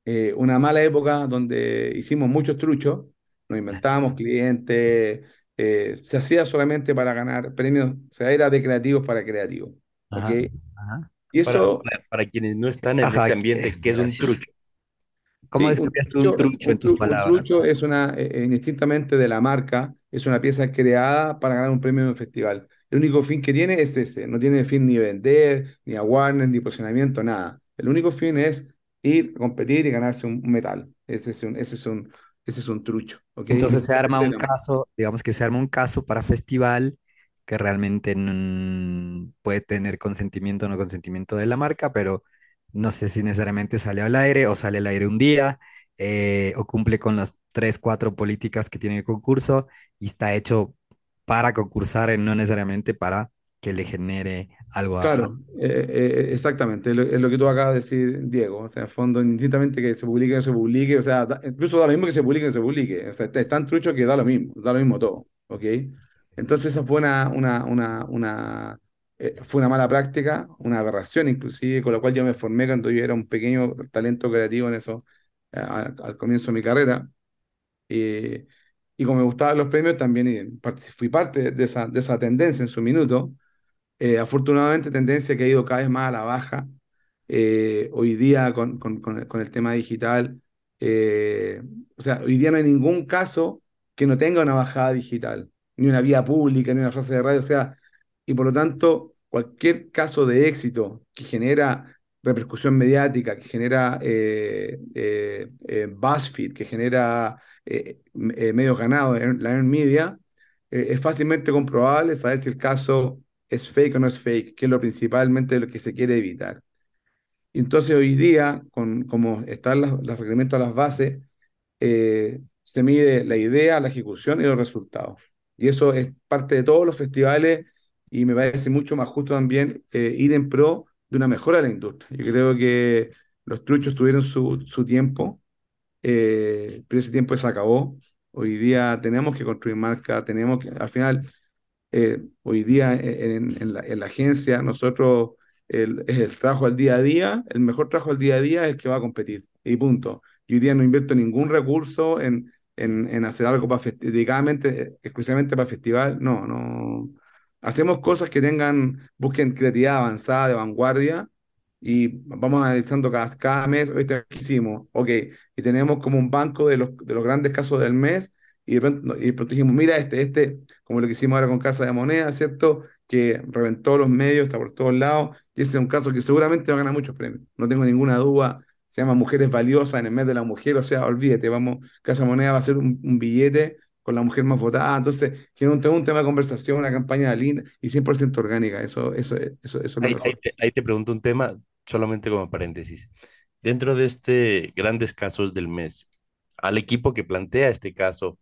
Eh, una mala época donde hicimos muchos truchos, nos inventábamos clientes, eh, se hacía solamente para ganar premios, o sea, era de creativos para creativos, ¿ok? Ajá, ajá. Y Para, eso para, para quienes no están en Ajá, este eh, ambiente, ¿qué es un trucho? ¿Cómo Sí, un describías tú un trucho, trucho en un, tus un palabras? trucho es una, eh, eh, indistintamente de la marca, es una pieza creada para ganar un premio en un festival. El único fin que tiene es ese, no tiene fin ni vender, ni awareness, ni posicionamiento, nada. El único fin es ir, competir y ganarse un, un metal. Ese es un, ese es un, ese es un trucho. Entonces se arma un caso, digamos que se arma un caso para festival que realmente mm, puede tener consentimiento o no consentimiento de la marca, pero no sé si necesariamente sale al aire o sale al aire un día eh, o cumple con las tres, cuatro políticas que tiene el concurso y está hecho para concursar, no necesariamente para que le genere algo a... a- Claro, eh, eh, exactamente, es lo, es lo que tú acabas de decir, Diego. O sea, fondo, indistintamente que se publique se publique, o sea, da- incluso da lo mismo que se publique se publique. O sea, es tan trucho que da lo mismo, da lo mismo todo, ¿ok? Entonces, esa fue una, una, una, una, eh, fue una mala práctica, una aberración inclusive, con la cual yo me formé cuando yo era un pequeño talento creativo en eso, eh, al, al comienzo de mi carrera. Eh, y como me gustaban los premios, también eh, fui parte de esa, de esa tendencia en su minuto. Eh, afortunadamente, tendencia que ha ido cada vez más a la baja. Eh, hoy día, con, con, el, tema digital, eh, o sea, hoy día no hay ningún caso que no tenga una bajada digital, ni una vía pública, ni una frase de radio. O sea, y por lo tanto, cualquier caso de éxito que genera repercusión mediática, que genera BuzzFeed, que genera medios ganados en la media, es fácilmente comprobable saber si el caso es fake o no es fake, que es lo principalmente lo que se quiere evitar. Entonces hoy día, con, como están las- los reglamentos a las bases, eh, se mide la idea, la ejecución y los resultados. Y eso es parte de todos los festivales y me parece mucho más justo también eh, ir en pro de una mejora de la industria. Yo creo que los truchos tuvieron su, su tiempo, eh, pero ese tiempo se acabó. Hoy día tenemos que construir marca, tenemos que, al final, Eh, hoy día en, en, la, en, la, agencia nosotros el, es *laughs* el trabajo al día a día, el mejor trabajo al día a día es el que va a competir y punto. Yo hoy día no invierto ningún recurso en, en, en hacer algo para dedicadamente, exclusivamente para festival, no, no. Hacemos cosas que tengan, busquen creatividad avanzada, de vanguardia, y vamos analizando cada, cada mes, hoy te hicimos, ok, y tenemos como un banco de los, de los grandes casos del mes, y de pronto, y dijimos, mira este, este, como lo que hicimos ahora con Casa de Moneda, ¿cierto? Que reventó los medios, está por todos lados, y ese es un caso que seguramente va a ganar muchos premios, no tengo ninguna duda, se llama Mujeres Valiosas en el mes de la mujer, o sea, olvídate, vamos, Casa Moneda va a ser un, un billete con la mujer más votada, entonces, que un, un tema de conversación, una campaña linda y 100% orgánica, eso, eso, eso, eso es lo. Ahí te, ahí te pregunto un tema, solamente como paréntesis. Dentro de este grandes casos del mes, al equipo que plantea este caso,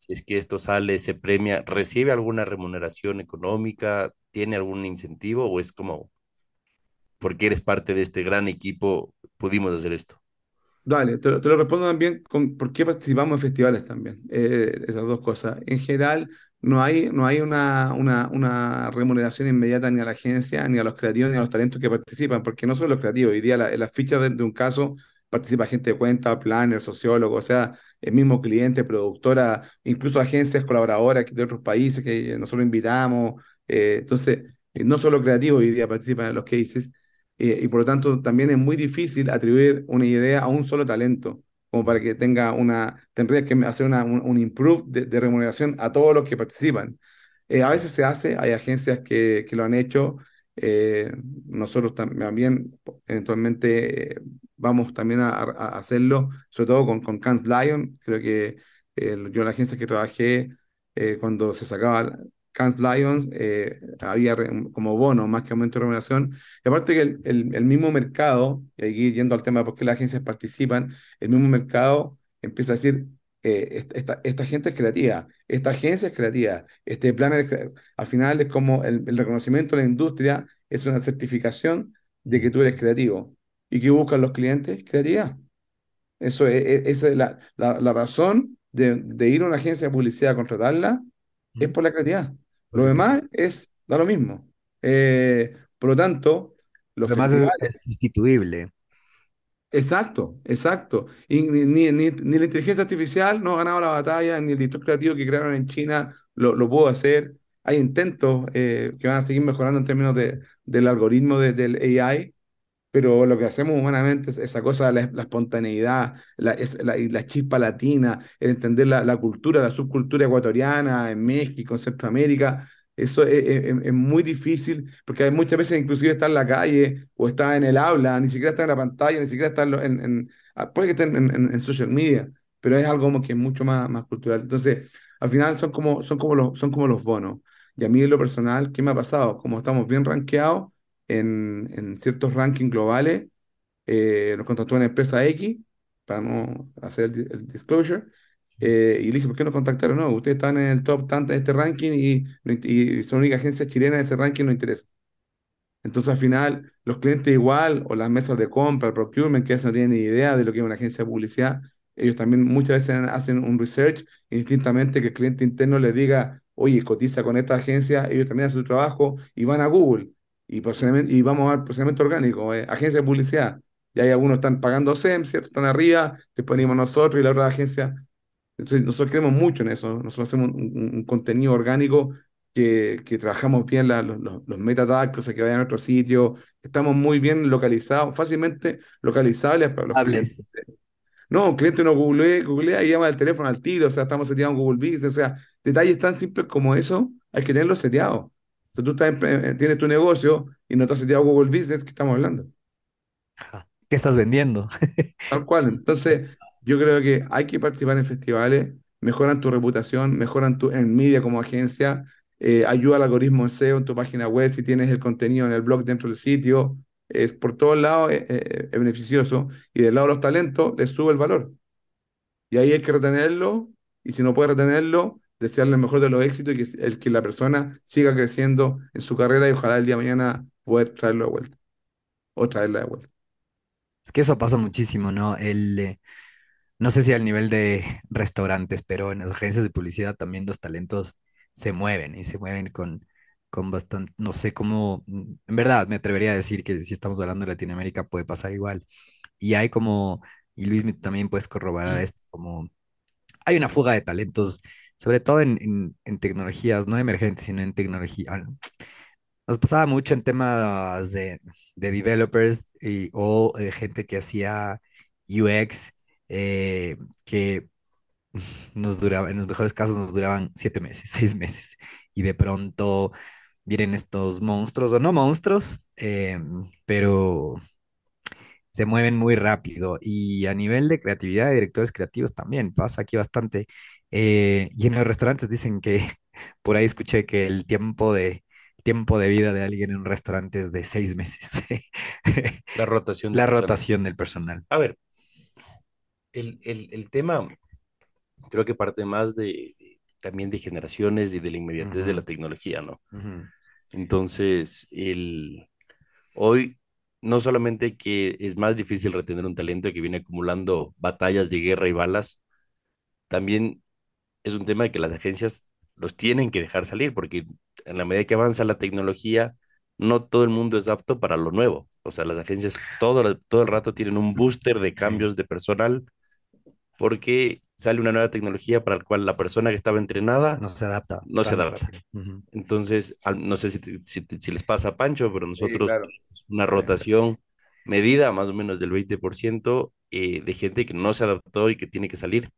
si es que esto sale, se premia, ¿recibe alguna remuneración económica? ¿Tiene algún incentivo o es como, porque eres parte de este gran equipo, pudimos hacer esto? Dale, te lo, te respondo también con por qué participamos en festivales también, eh, esas dos cosas. En general, no hay, no hay una, una, una, remuneración inmediata ni a la agencia, ni a los creativos, ni a los talentos que participan, porque no son los creativos. Hoy día la, en las fichas de, de, un caso participa gente de cuenta, planner, sociólogo, o sea, el mismo cliente, productora, incluso agencias colaboradoras de otros países que nosotros invitamos. Eh, entonces, no solo creativos hoy día participan en los cases, eh, y por lo tanto también es muy difícil atribuir una idea a un solo talento como para que tenga una, tendrías que hacer una, un, un improve de, de, remuneración a todos los que participan. Eh, a veces se hace, hay agencias que, que lo han hecho, eh, nosotros también eventualmente eh, vamos también a, a, hacerlo, sobre todo con, con Cannes Lion, creo que eh, yo en la agencia que trabajé cuando se sacaba Cannes Lions eh, había como bono más que aumento de remuneración. Y aparte que el, el, el, mismo mercado, y aquí yendo al tema de por qué las agencias participan, el mismo mercado empieza a decir, eh, esta, esta, gente es creativa, esta agencia es creativa, este plan es Al final es como el, el, reconocimiento de la industria es una certificación de que tú eres creativo. ¿Y qué buscan los clientes? Creatividad. Eso es, es, esa es la, la, la razón de, de, ir a una agencia de publicidad a contratarla, es por la creatividad. Lo demás es, da lo mismo. Eh, por lo tanto, los lo demás es sustituible. Exacto, exacto. Y ni, ni, ni, ni, la inteligencia artificial no ha ganado la batalla, ni el director creativo que crearon en China lo, lo pudo hacer. Hay intentos eh, que van a seguir mejorando en términos de, del algoritmo de, del AI, pero lo que hacemos humanamente es esa cosa, la, la espontaneidad, la, es, la, la, chispa latina, el entender la, cultura, la subcultura ecuatoriana en México, en Centroamérica, eso es, es, es, muy difícil, porque hay muchas veces inclusive está en la calle o está en el aula, ni siquiera está en la pantalla, ni siquiera está en, en, en puede que esté en, en, social media, pero es algo como que es mucho más, más cultural. Entonces, al final son como, son, como los, son como los bonos. Y a mí en lo personal, ¿qué me ha pasado? Como estamos bien rankeados, en, en ciertos rankings globales, eh, nos contactó una empresa X para no hacer el, el disclosure. Eh, y le dije, ¿por qué no contactaron? No, ustedes están en el top tanto de este ranking y, y son la única agencia chilena de ese ranking, no interesa. Entonces, al final, los clientes igual, o las mesas de compra, el procurement, que no tienen ni idea de lo que es una agencia de publicidad, ellos también muchas veces hacen un research, indistintamente que el cliente interno les diga, oye, cotiza con esta agencia, ellos también hacen su trabajo y van a Google y, y vamos al procedimiento orgánico, eh, agencia de publicidad. Y hay algunos están pagando SEM, ¿cierto? Están arriba, después venimos nosotros y la otra agencia. Entonces, nosotros creemos mucho en eso. Nosotros hacemos un, un, un contenido orgánico que, que trabajamos bien la, los, los, metadatos, o sea, que vayan a nuestro sitio. Estamos muy bien localizados, fácilmente localizables para los Hables. clientes. No, un cliente no googlea, googlea y llama el teléfono al tiro, o sea, estamos seteados en Google Business, o sea, detalles tan simples como eso, hay que tenerlos seteados. O sea, tú estás en, tienes tu negocio y no estás seteado Google Business, ¿qué estamos hablando? ¿Qué estás vendiendo? *laughs* Tal cual. Entonces, yo creo que hay que participar en festivales, mejoran tu reputación, mejoran tu en media como agencia, eh, ayuda al algoritmo en SEO en tu página web, si tienes el contenido en el blog dentro del sitio, es por todos lados es, es, es beneficioso y del lado de los talentos les sube el valor. Y ahí hay que retenerlo y si no puedes retenerlo, desearle el mejor de los éxitos y que, el, que la persona siga creciendo en su carrera y ojalá el día de mañana poder traerlo de vuelta o traerla de vuelta. Es que eso pasa muchísimo, ¿no? El, eh, no sé si al nivel de restaurantes, pero en las agencias de publicidad también los talentos se mueven y se mueven con, con bastante, no sé cómo, mm, en verdad me atrevería a decir que si estamos hablando de Latinoamérica puede pasar igual. Y hay como, y Luis también puedes corroborar esto, como hay una fuga de talentos, sobre todo en, en, tecnologías, no emergentes, sino en tecnología. Nos pasaba mucho en temas de, de developers y, o de gente que hacía UX, eh, que *laughs* nos duraba, en los mejores casos nos duraban siete meses, seis meses, y de pronto vienen estos monstruos, o no monstruos, eh, pero se mueven muy rápido. Y a nivel de creatividad de directores creativos también pasa aquí bastante. Eh, y en los restaurantes dicen que, *laughs* por ahí escuché que el tiempo de, tiempo de vida de alguien en un restaurante es de seis meses. *laughs* La rotación. La rotación del personal. A ver, el, el, el tema creo que parte más de, también de generaciones y de la inmediatez de la tecnología, ¿no? Entonces, el, hoy no solamente que es más difícil retener un talento que viene acumulando batallas de guerra y balas, también es un tema de que las agencias los tienen que dejar salir, porque en la medida que avanza la tecnología, no todo el mundo es apto para lo nuevo. O sea, las agencias todo, todo el rato tienen un booster de cambios de personal, porque sale una nueva tecnología para la cual la persona que estaba entrenada no se adapta. No se adapta. Entonces, no sé si, si, les pasa a Pancho, pero nosotros tenemos una rotación medida más o menos del 20% eh, de gente que no se adaptó y que tiene que salir.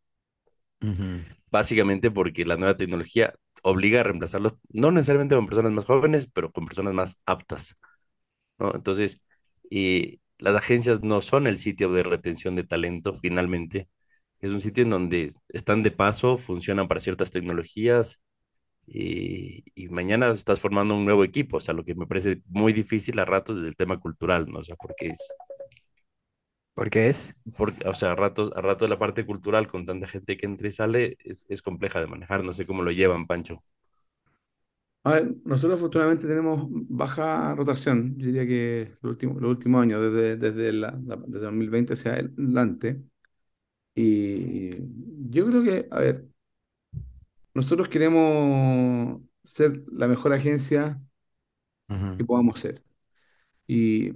Básicamente porque la nueva tecnología obliga a reemplazarlos, no necesariamente con personas más jóvenes, pero con personas más aptas. ¿no? Entonces, eh, las agencias no son el sitio de retención de talento finalmente es un sitio en donde están de paso, funcionan para ciertas tecnologías y, mañana estás formando un nuevo equipo, o sea, lo que me parece muy difícil a ratos es el tema cultural, ¿no? O sea, porque es... ¿Por qué es? Porque, o sea, a ratos, a ratos la parte cultural con tanta gente que entra y sale es, es compleja de manejar, no sé cómo lo llevan, Pancho. A ver, nosotros afortunadamente tenemos baja rotación, yo diría que los últimos, los últimos años, desde, desde, la, desde 2020 hacia adelante, y yo creo que, a ver, nosotros queremos ser la mejor agencia que podamos ser. Y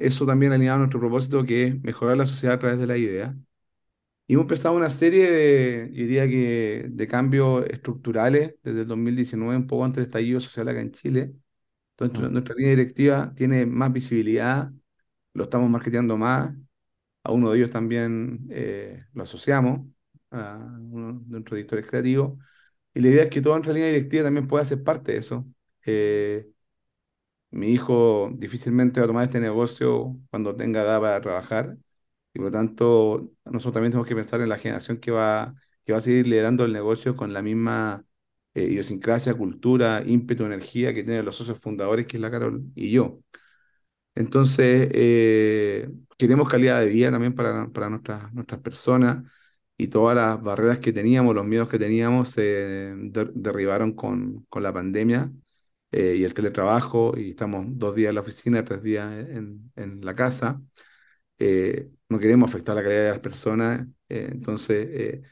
eso también alineado a nuestro propósito, que es mejorar la sociedad a través de la idea. Y hemos empezado una serie de, yo diría que, de cambios estructurales desde el 2019, un poco antes del estallido social acá en Chile. Entonces, nuestra línea directiva tiene más visibilidad, lo estamos marketeando más, a uno de ellos también eh, lo asociamos, a uno de nuestros editores creativos, y la idea es que toda nuestra línea directiva también pueda ser parte de eso. Eh, mi hijo difícilmente va a tomar este negocio cuando tenga edad para trabajar, y por lo tanto nosotros también tenemos que pensar en la generación que va, que va a seguir liderando el negocio con la misma eh, idiosincrasia, cultura, ímpetu, energía que tienen los socios fundadores, que es la Carol y yo. Entonces, eh, queremos calidad de vida también para, para nuestras, nuestras personas y todas las barreras que teníamos, los miedos que teníamos se derribaron con, con, la pandemia eh, y el teletrabajo y estamos dos días en la oficina, tres días en, en la casa. Eh, no queremos afectar la calidad de las personas, entonces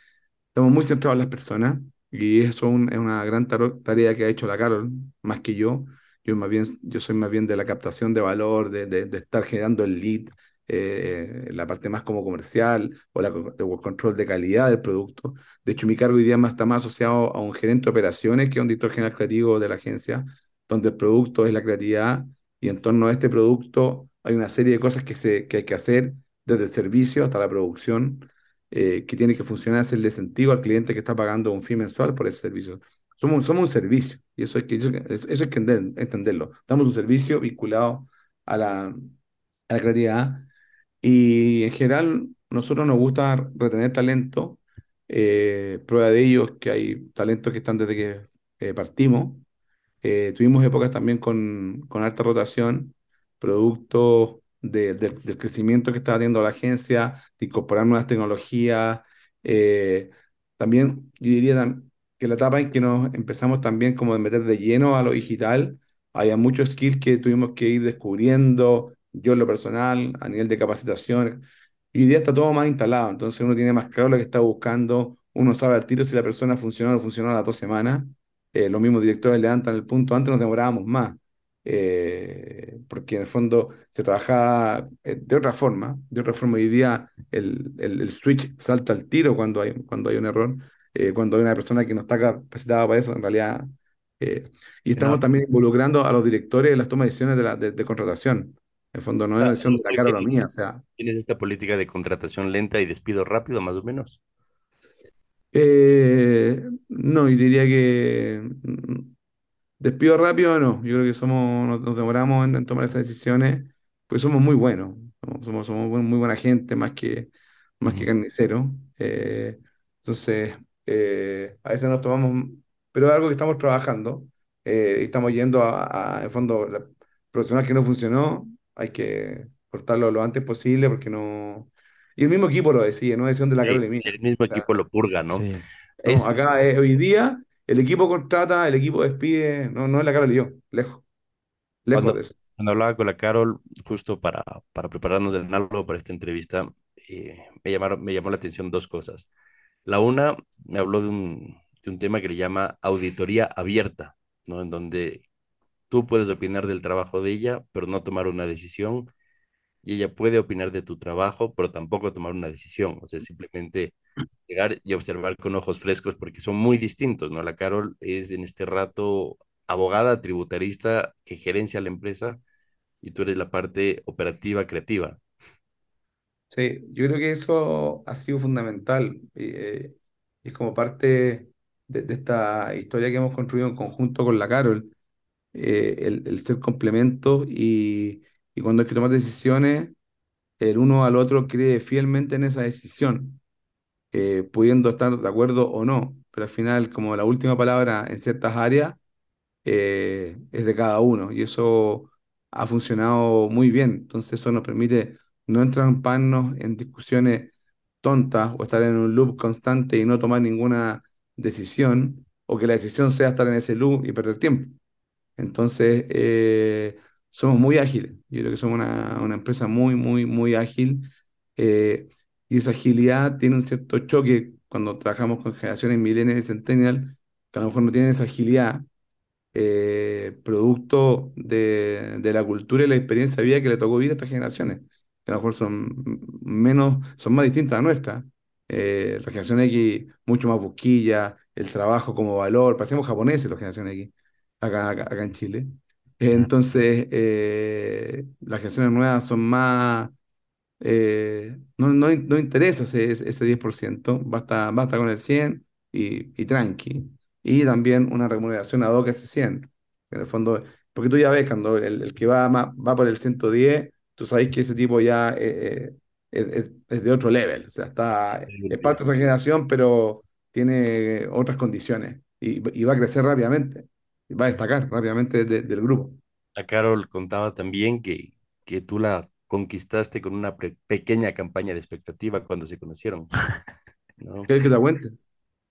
estamos muy centrados en las personas y eso es una gran tarea que ha hecho la Carol, más que yo yo, más bien, yo soy más bien de la captación de valor, de, de, estar generando el lead, eh, la parte más como comercial o la el control de calidad del producto. De hecho, mi cargo hoy día más, está más asociado a un gerente de operaciones que a un director general creativo de la agencia, donde el producto es la creatividad y en torno a este producto hay una serie de cosas que, se, que hay que hacer desde el servicio hasta la producción, eh, que tiene que funcionar, hacerle sentido al cliente que está pagando un fee mensual por ese servicio. Somos, somos un servicio y eso hay que, eso, hay que entenderlo. Damos un servicio vinculado a la, a la creatividad y en general nosotros nos gusta retener talento. Eh, prueba de ello es que hay talentos que están desde que eh, partimos. Eh, tuvimos épocas también con, con alta rotación, producto de, del crecimiento que estaba teniendo la agencia, de incorporar nuevas tecnologías. también, yo diría, que la etapa en que nos empezamos también como de meter de lleno a lo digital, había muchos skills que tuvimos que ir descubriendo, yo en lo personal, a nivel de capacitación, y hoy día está todo más instalado, entonces uno tiene más claro lo que está buscando, uno sabe al tiro si la persona funcionó o no funcionó a las dos semanas, eh, los mismos directores levantan el punto, antes nos demorábamos más, eh, porque en el fondo se trabajaba eh, de otra forma, de otra forma hoy día el, el, el switch salta al tiro cuando hay, cuando hay un error, cuando hay una persona que no está capacitada para eso, en realidad... y estamos también involucrando a los directores en las tomas de decisiones de, la, de, contratación. En el fondo, no es una decisión de la cara o mía. O sea, ¿Tienes esta política de contratación lenta y despido rápido, más o menos? Eh, no, y diría que mm, despido rápido no. Yo creo que somos, nos, demoramos en, tomar esas decisiones, pues somos muy buenos. Somos, somos muy buena gente, más que, más que carnicero. Eh, entonces, eh, a veces nos tomamos, pero es algo que estamos trabajando. estamos yendo a, a, en fondo, la profesional que no funcionó, hay que cortarlo lo antes posible porque no, y el mismo equipo lo decía, no decisión de la Carol y El mismo equipo lo purga, ¿no? Sí. acá hoy día el equipo contrata, el equipo despide, no, no es la Carol y yo, lejos. Lejos cuando, de eso. Cuando hablaba con la Carol, justo para, para prepararnos del narco para esta entrevista, eh, me, llamaron, me llamó la atención dos cosas. La una, me habló de un, tema que le llama auditoría abierta, ¿no? En donde tú puedes opinar del trabajo de ella, pero no tomar una decisión y ella puede opinar de tu trabajo, pero tampoco tomar una decisión. O sea, simplemente llegar y observar con ojos frescos porque son muy distintos, ¿no? La Carol es en este rato abogada, tributarista que gerencia la empresa y tú eres la parte operativa, creativa. Sí, yo creo que eso ha sido fundamental. Eh, es como parte de, esta historia que hemos construido en conjunto con la Carol, eh, el, ser complemento y y cuando hay que tomar decisiones, el uno al otro cree fielmente en esa decisión, eh, pudiendo estar de acuerdo o no, pero al final, como la última palabra en ciertas áreas, eh, es de cada uno, y eso ha funcionado muy bien. Entonces eso nos permite no entramparnos en discusiones tontas o estar en un loop constante y no tomar ninguna decisión, o que la decisión sea estar en ese loop y perder tiempo. Entonces, eh, somos muy ágiles. Yo creo que somos una, una empresa muy, muy, muy ágil. Eh, y esa agilidad tiene un cierto choque cuando trabajamos con generaciones millennial y centennial, que a lo mejor no tienen esa agilidad, eh, producto de, de, la cultura y la experiencia de vida que le tocó vivir a estas generaciones, que a lo mejor son menos, son más distintas a nuestras. Eh, la generación X, mucho más busquilla, el trabajo como valor, parecemos japoneses la generación X, acá, acá, acá en Chile. Entonces, eh, las generaciones nuevas son más, eh, no, no, no, interesa ese, ese 10%, basta, basta con el 100 y, y tranqui. Y también una remuneración ad hoc a ese 100. En el fondo, porque tú ya ves, cuando el, el que va, va por el 110, tú sabes que ese tipo ya eh, es, es, de otro level, o sea, está, es parte de esa generación, pero tiene otras condiciones y, y va a crecer rápidamente va a destacar rápidamente del grupo. A Carol contaba también que, que tú la conquistaste con una pequeña campaña de expectativa cuando se conocieron. *laughs* ¿no? ¿Quieres que te cuente?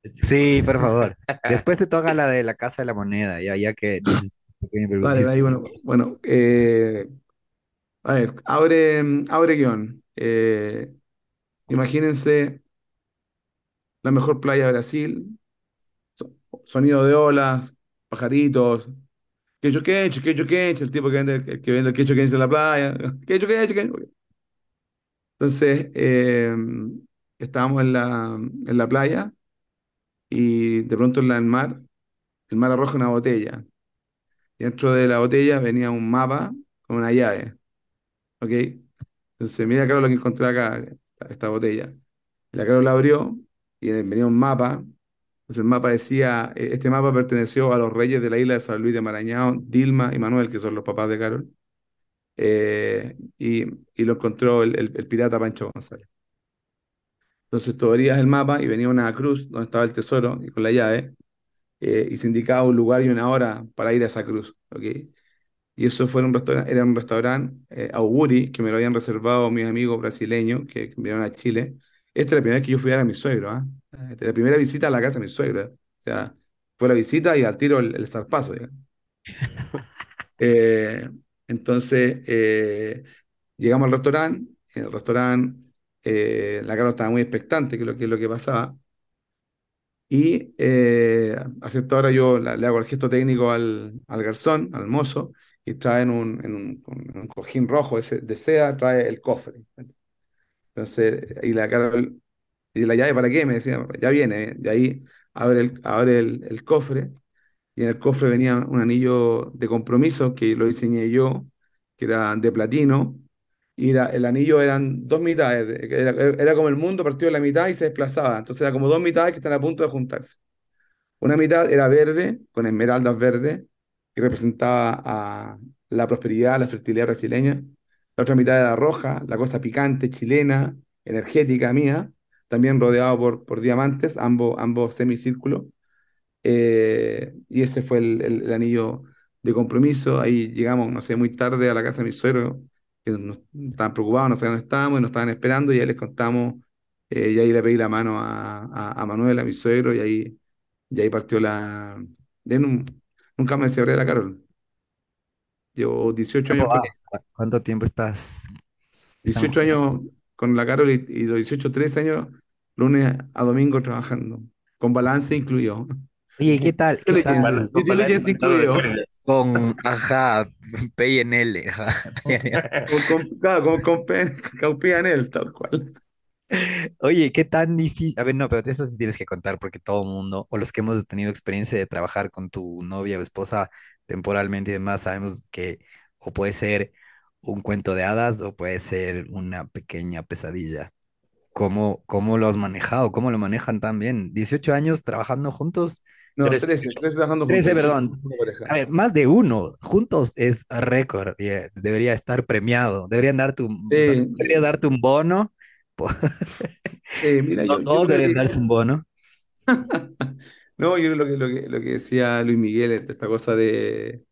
Sí, por favor. *laughs* Después te toca la de la Casa de la Moneda, ya, ya que... Vale, ahí, bueno, bueno eh, a ver, abre, abre guion. Eh, imagínense la mejor playa de Brasil, sonido de olas, pajaritos, quecho quecho, quecho quecho, el tipo que vende el, que vende el quecho quecho en la playa, *laughs* quecho quecho, quecho. Entonces, eh, estábamos en la, en la playa y de pronto en el mar, el mar arroja una botella. Dentro de la botella venía un mapa con una llave. ¿Ok? Entonces, mira, claro, lo que encontré acá, esta botella. La Carol la abrió y venía un mapa el mapa decía, eh, este mapa perteneció a los reyes de la isla de San Luis de Marañao, Dilma y Manuel, que son los papás de Carol, eh, y, y, lo encontró el, el, pirata Pancho González. Entonces tú abrías el mapa y venía una cruz donde estaba el tesoro y con la llave, eh, y se indicaba un lugar y una hora para ir a esa cruz. ¿okay? Y eso fue un restaurante, era un restaurante Auguri, que me lo habían reservado mis amigos brasileños que, que vinieron a Chile. Esta es la primera vez que yo fui a ver a mi suegro, ¿ah? la primera visita a la casa de mi suegra. O sea, fue la visita y al tiro el, zarpazo. *laughs* eh, entonces, eh, llegamos al restaurante. En el restaurante, eh, la cara estaba muy expectante, que es lo que, lo que pasaba. Y eh, acepto ahora yo le hago el gesto técnico al, al garzón, al mozo, y trae en un, en un, cojín rojo ese, de seda, trae el cofre. Entonces, y la, y la llave, ¿para qué? Me decía, ya viene. De ahí abre el, abre el, el cofre, y en el cofre venía un anillo de compromiso que lo diseñé yo, que era de platino, y el anillo eran dos mitades, era, era, como el mundo partido de la mitad y se desplazaba, entonces era como dos mitades que están a punto de juntarse. Una mitad era verde, con esmeraldas verdes, representaba a la prosperidad, la fertilidad brasileña. La otra mitad era roja, la cosa picante, chilena, energética mía, también rodeado por, por diamantes, ambos, ambos semicírculos. Eh, y ese fue el, el, anillo de compromiso. Ahí llegamos, no sé, muy tarde a la casa de mi suegro, que nos, estaban preocupados, no sabían dónde estábamos y nos estaban esperando, y ahí les contamos, eh, y ahí le pedí la mano a, a, Manuel, a mi suegro, y ahí, y ahí partió la... De, nunca me separé de la Carol. Llevo 18 años. ¿Cuánto tiempo estás? 18 años con la Carol y, y los 18, 13 años, lunes a domingo trabajando, con balance incluido. Oye, ¿qué tal? ¿Qué tal? Con, ajá, PNL. con, con, con, con PNL, tal cual. Oye, ¿qué tan difícil? A ver, no, pero eso sí tienes que contar porque todo el mundo, o los que hemos tenido experiencia de trabajar con tu novia o esposa temporalmente y demás, sabemos que o puede ser un cuento de hadas o puede ser una pequeña pesadilla. ¿Cómo, cómo lo has manejado? ¿Cómo lo manejan tan bien? 18 años trabajando juntos. No, 13, 13 trabajando juntos. 13, perdón. A ver, más de uno juntos es récord. Debería estar premiado. Deberían darte un, debería darte un bono. *laughs* Mira, Los yo, dos yo deberían que... darse un *laughs* bono. no, yo lo que, lo que, lo que decía Luis Miguel, esta cosa de,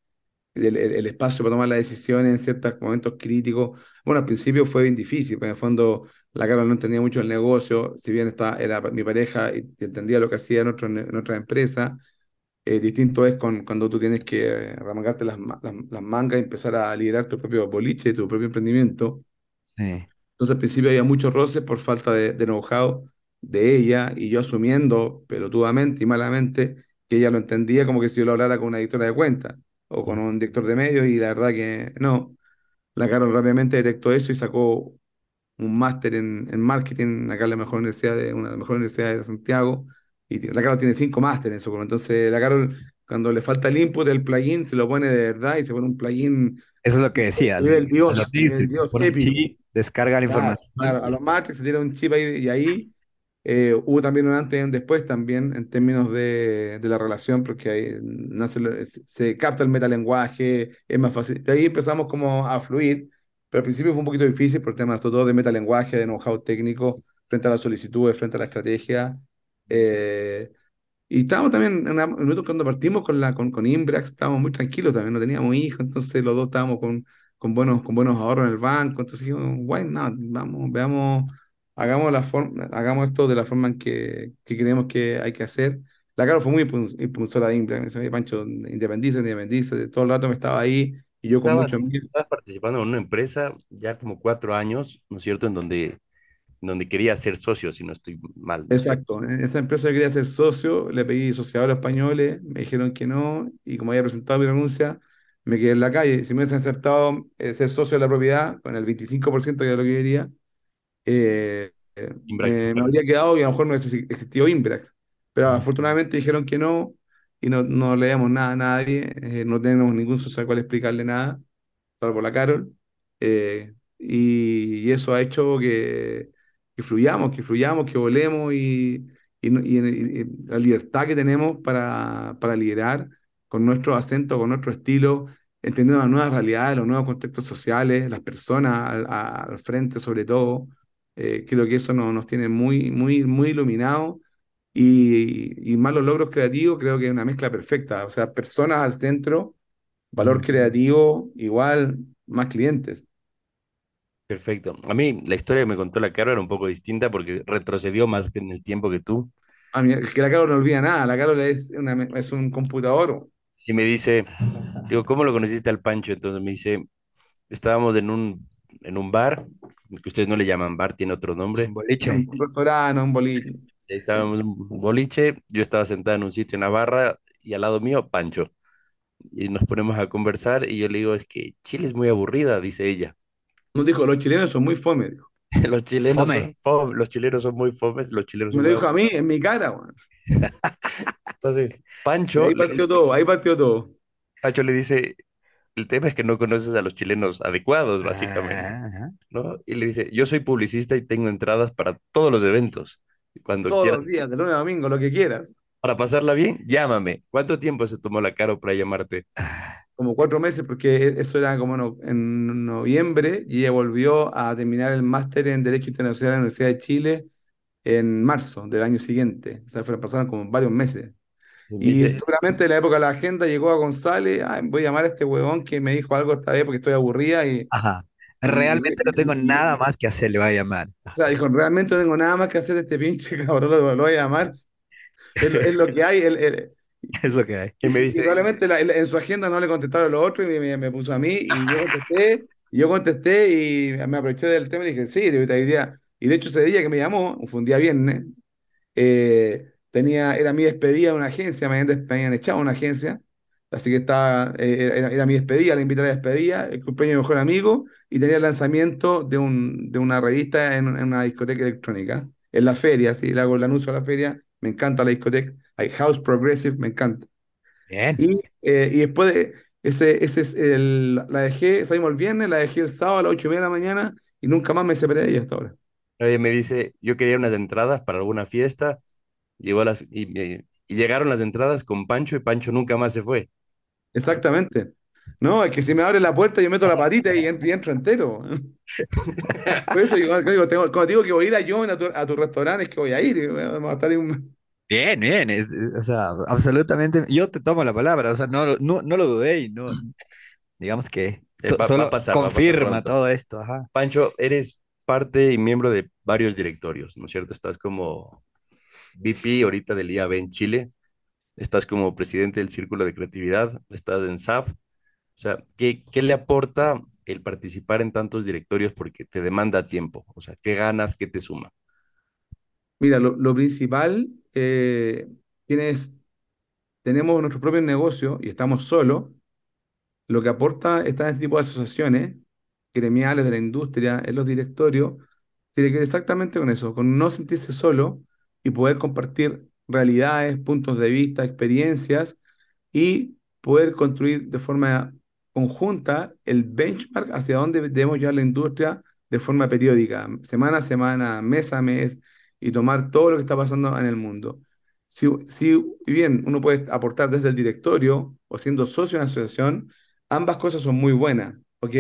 del el, el espacio para tomar las decisiones en ciertos momentos críticos. Bueno, al principio fue bien difícil, pero en el fondo la Carol no entendía mucho el negocio, si bien está, era mi pareja y, entendía lo que hacía en, otro, en otra empresa. Eh, distinto es con, cuando tú tienes que remangarte las, las, las, mangas y empezar a liderar tu propio boliche, tu propio emprendimiento. Sí. Entonces al principio había muchos roces por falta de, de know-how de ella y yo asumiendo pelotudamente y malamente que ella lo entendía como que si yo lo hablara con una editora de cuentas o con un director de medios y la verdad que no. La Carol rápidamente detectó eso y sacó un máster en, en, marketing acá en la mejor universidad de una de las mejores universidades de Santiago y la Carol tiene cinco másteres en eso. Entonces la Carol cuando le falta el input del plugin se lo pone de verdad y se pone un plugin. Eso es lo que decía. Dios, descarga la información. Claro, a los Matrix se tira un chip ahí y ahí eh, hubo también un antes y un después también en términos de, de la relación, porque ahí nace, se capta el metalenguaje, es más fácil. De ahí empezamos como a fluir, pero al principio fue un poquito difícil por temas sobre todo de metalenguaje, de know-how técnico, frente a las solicitudes, frente a la estrategia. Eh, y estábamos también, en un momento cuando partimos con, la, con, con Imbrax, estábamos muy tranquilos también, no teníamos hijos, entonces los dos estábamos con, con, buenos, con buenos ahorros en el banco, entonces dijimos, bueno, vamos, veamos hagamos, la forma, hagamos esto de la forma en que, que creemos que hay que hacer. La Caro fue muy impulsora de Impla, me decía, Pancho, independiza, independiza, todo el rato me estaba ahí y yo con mucho miedo. Estabas participando en una empresa ya como cuatro años, ¿no es cierto?, en donde, donde quería ser socio, si no estoy mal. ¿no? Exacto, en esa empresa quería ser socio, le pedí sociadores españoles, me dijeron que no, y como había presentado mi renuncia, me quedé en la calle. Si me hubiesen aceptado eh, ser socio de la propiedad, con el 25% que era lo que quería, eh, me, me, habría quedado y a lo mejor no existió Imbrax. Pero afortunadamente dijeron que no y no, no le damos nada a nadie, eh, no tenemos ningún socio al cual explicarle nada, salvo la Carol. Eh, y, y, eso ha hecho que, que, fluyamos, que fluyamos, que volemos y, y, y, la libertad que tenemos para, para liderar con nuestro acento, con nuestro estilo, entendiendo las nuevas realidades, los nuevos contextos sociales, las personas al, al frente sobre todo. Eh, creo que eso nos, nos tiene muy, muy, muy iluminados y, y, más los logros creativos, creo que es una mezcla perfecta. O sea, personas al centro, valor creativo, igual, más clientes. Perfecto. A mí la historia que me contó la Caro era un poco distinta porque retrocedió más que en el tiempo que tú. A mí, es que la Caro no olvida nada, la Caro es, una, es un computador. Y me dice, digo, ¿cómo lo conociste al Pancho? Entonces me dice, estábamos en un, en un bar que ustedes no le llaman bar, tiene otro nombre. Un boliche. Un restaurante, un boliche. Sí, estábamos en un boliche, yo estaba sentado en un sitio en la barra y al lado mío, Pancho. Y nos ponemos a conversar y yo le digo, es que Chile es muy aburrida, dice ella. Nos dijo, los chilenos son muy fome, dijo. *laughs* Los chilenos Fome. son fome, los chilenos son muy fomes, los chilenos Me son lo dijo a mí, en mi cara. *laughs* Entonces, Pancho ahí partió dice, todo, ahí partió todo. Pancho le dice, el tema es que no conoces a los chilenos adecuados, básicamente, Ajá. ¿no? Y le dice, yo soy publicista y tengo entradas para todos los eventos. Cuando Todos quieras, los días, de lunes a domingo, lo que quieras. para pasarla bien, llámame. ¿Cuánto tiempo se tomó la Caro para llamarte? Como cuatro meses, porque e, eso era como no- en noviembre y ella volvió a terminar el máster en Derecho Internacional en la Universidad de Chile en marzo del año siguiente. O sea, fueron- pasaron como varios meses. Y Y dice, seguramente en la época de la agenda llegó a González, "Ay, voy a llamar a este huevón que me dijo algo esta vez porque estoy aburrida y, Ajá. y- Realmente no tengo y- nada más que hacer, le voy a llamar. o sea, dijo, realmente no tengo nada más que hacer este pinche *laughs* cabrón, lo, lo voy a llamar. Es, lo es lo que hay. el- el- *laughs* Es lo que hay. y me y dice, probablemente la- en en su agenda no le contestaron los otros y me, me- me puso a mí y yo contesté, y yo contesté y me aproveché del tema y dije, sí, de hoy día. Y de hecho ese día que me llamó, fue un día viernes, eh, tenía, era mi despedida de una agencia, me habían, me habían echado una agencia, así que estaba, eh, era, era mi despedida, la invitada de despedida, el cumpleaños de mi mejor amigo, y tenía el lanzamiento de, un, de una revista en, en una discoteca electrónica, en la feria, sí, le hago el anuncio a la feria, me encanta la discoteca, hay House Progressive, me encanta. Bien. Y, eh, y después de ese, ese es el, la dejé, salimos el viernes, la dejé el sábado a las ocho y media de la mañana y nunca más me separé de ella hasta ahora. ella me dice, yo quería unas entradas para alguna fiesta, llegó a las, y, me- y llegaron las entradas con Pancho y Pancho nunca más se fue. Exactamente. No, es que si me abre la puerta yo meto la patita y entro, y entro entero. *laughs* Por eso digo, digo, tengo- cuando digo que voy a ir a John a tu, a tu restaurante, es que voy a ir. y Vamos a estar en un- Bien, bien. Es, es- o sea, absolutamente. Yo te tomo la palabra. O sea, no, no, no lo dudé y no. Digamos que Eh, va- va a solo va a pasar confirma todo esto. Ajá. Pancho, eres parte y miembro de varios directorios, ¿no es cierto? Estás como VP ahorita del IAB en Chile, estás como presidente del Círculo de Creatividad, estás en SAF. O sea, ¿qué, qué le aporta el participar en tantos directorios porque te demanda tiempo? O sea, ¿qué ganas, qué te suma? Mira, lo, lo principal, eh, quienes tenemos nuestros propios negocios y estamos solos, lo que aporta este tipo de asociaciones gremiales de la industria en los directorios tiene que ver exactamente con eso, con no sentirse solo y poder compartir realidades, puntos de vista, experiencias y poder construir de forma conjunta el benchmark hacia dónde debemos llevar la industria de forma periódica, semana a semana, mes a mes, y tomar todo lo que está pasando en el mundo. Si, si bien uno puede aportar desde el directorio o siendo socio de una asociación, ambas cosas son muy buenas, ¿ok?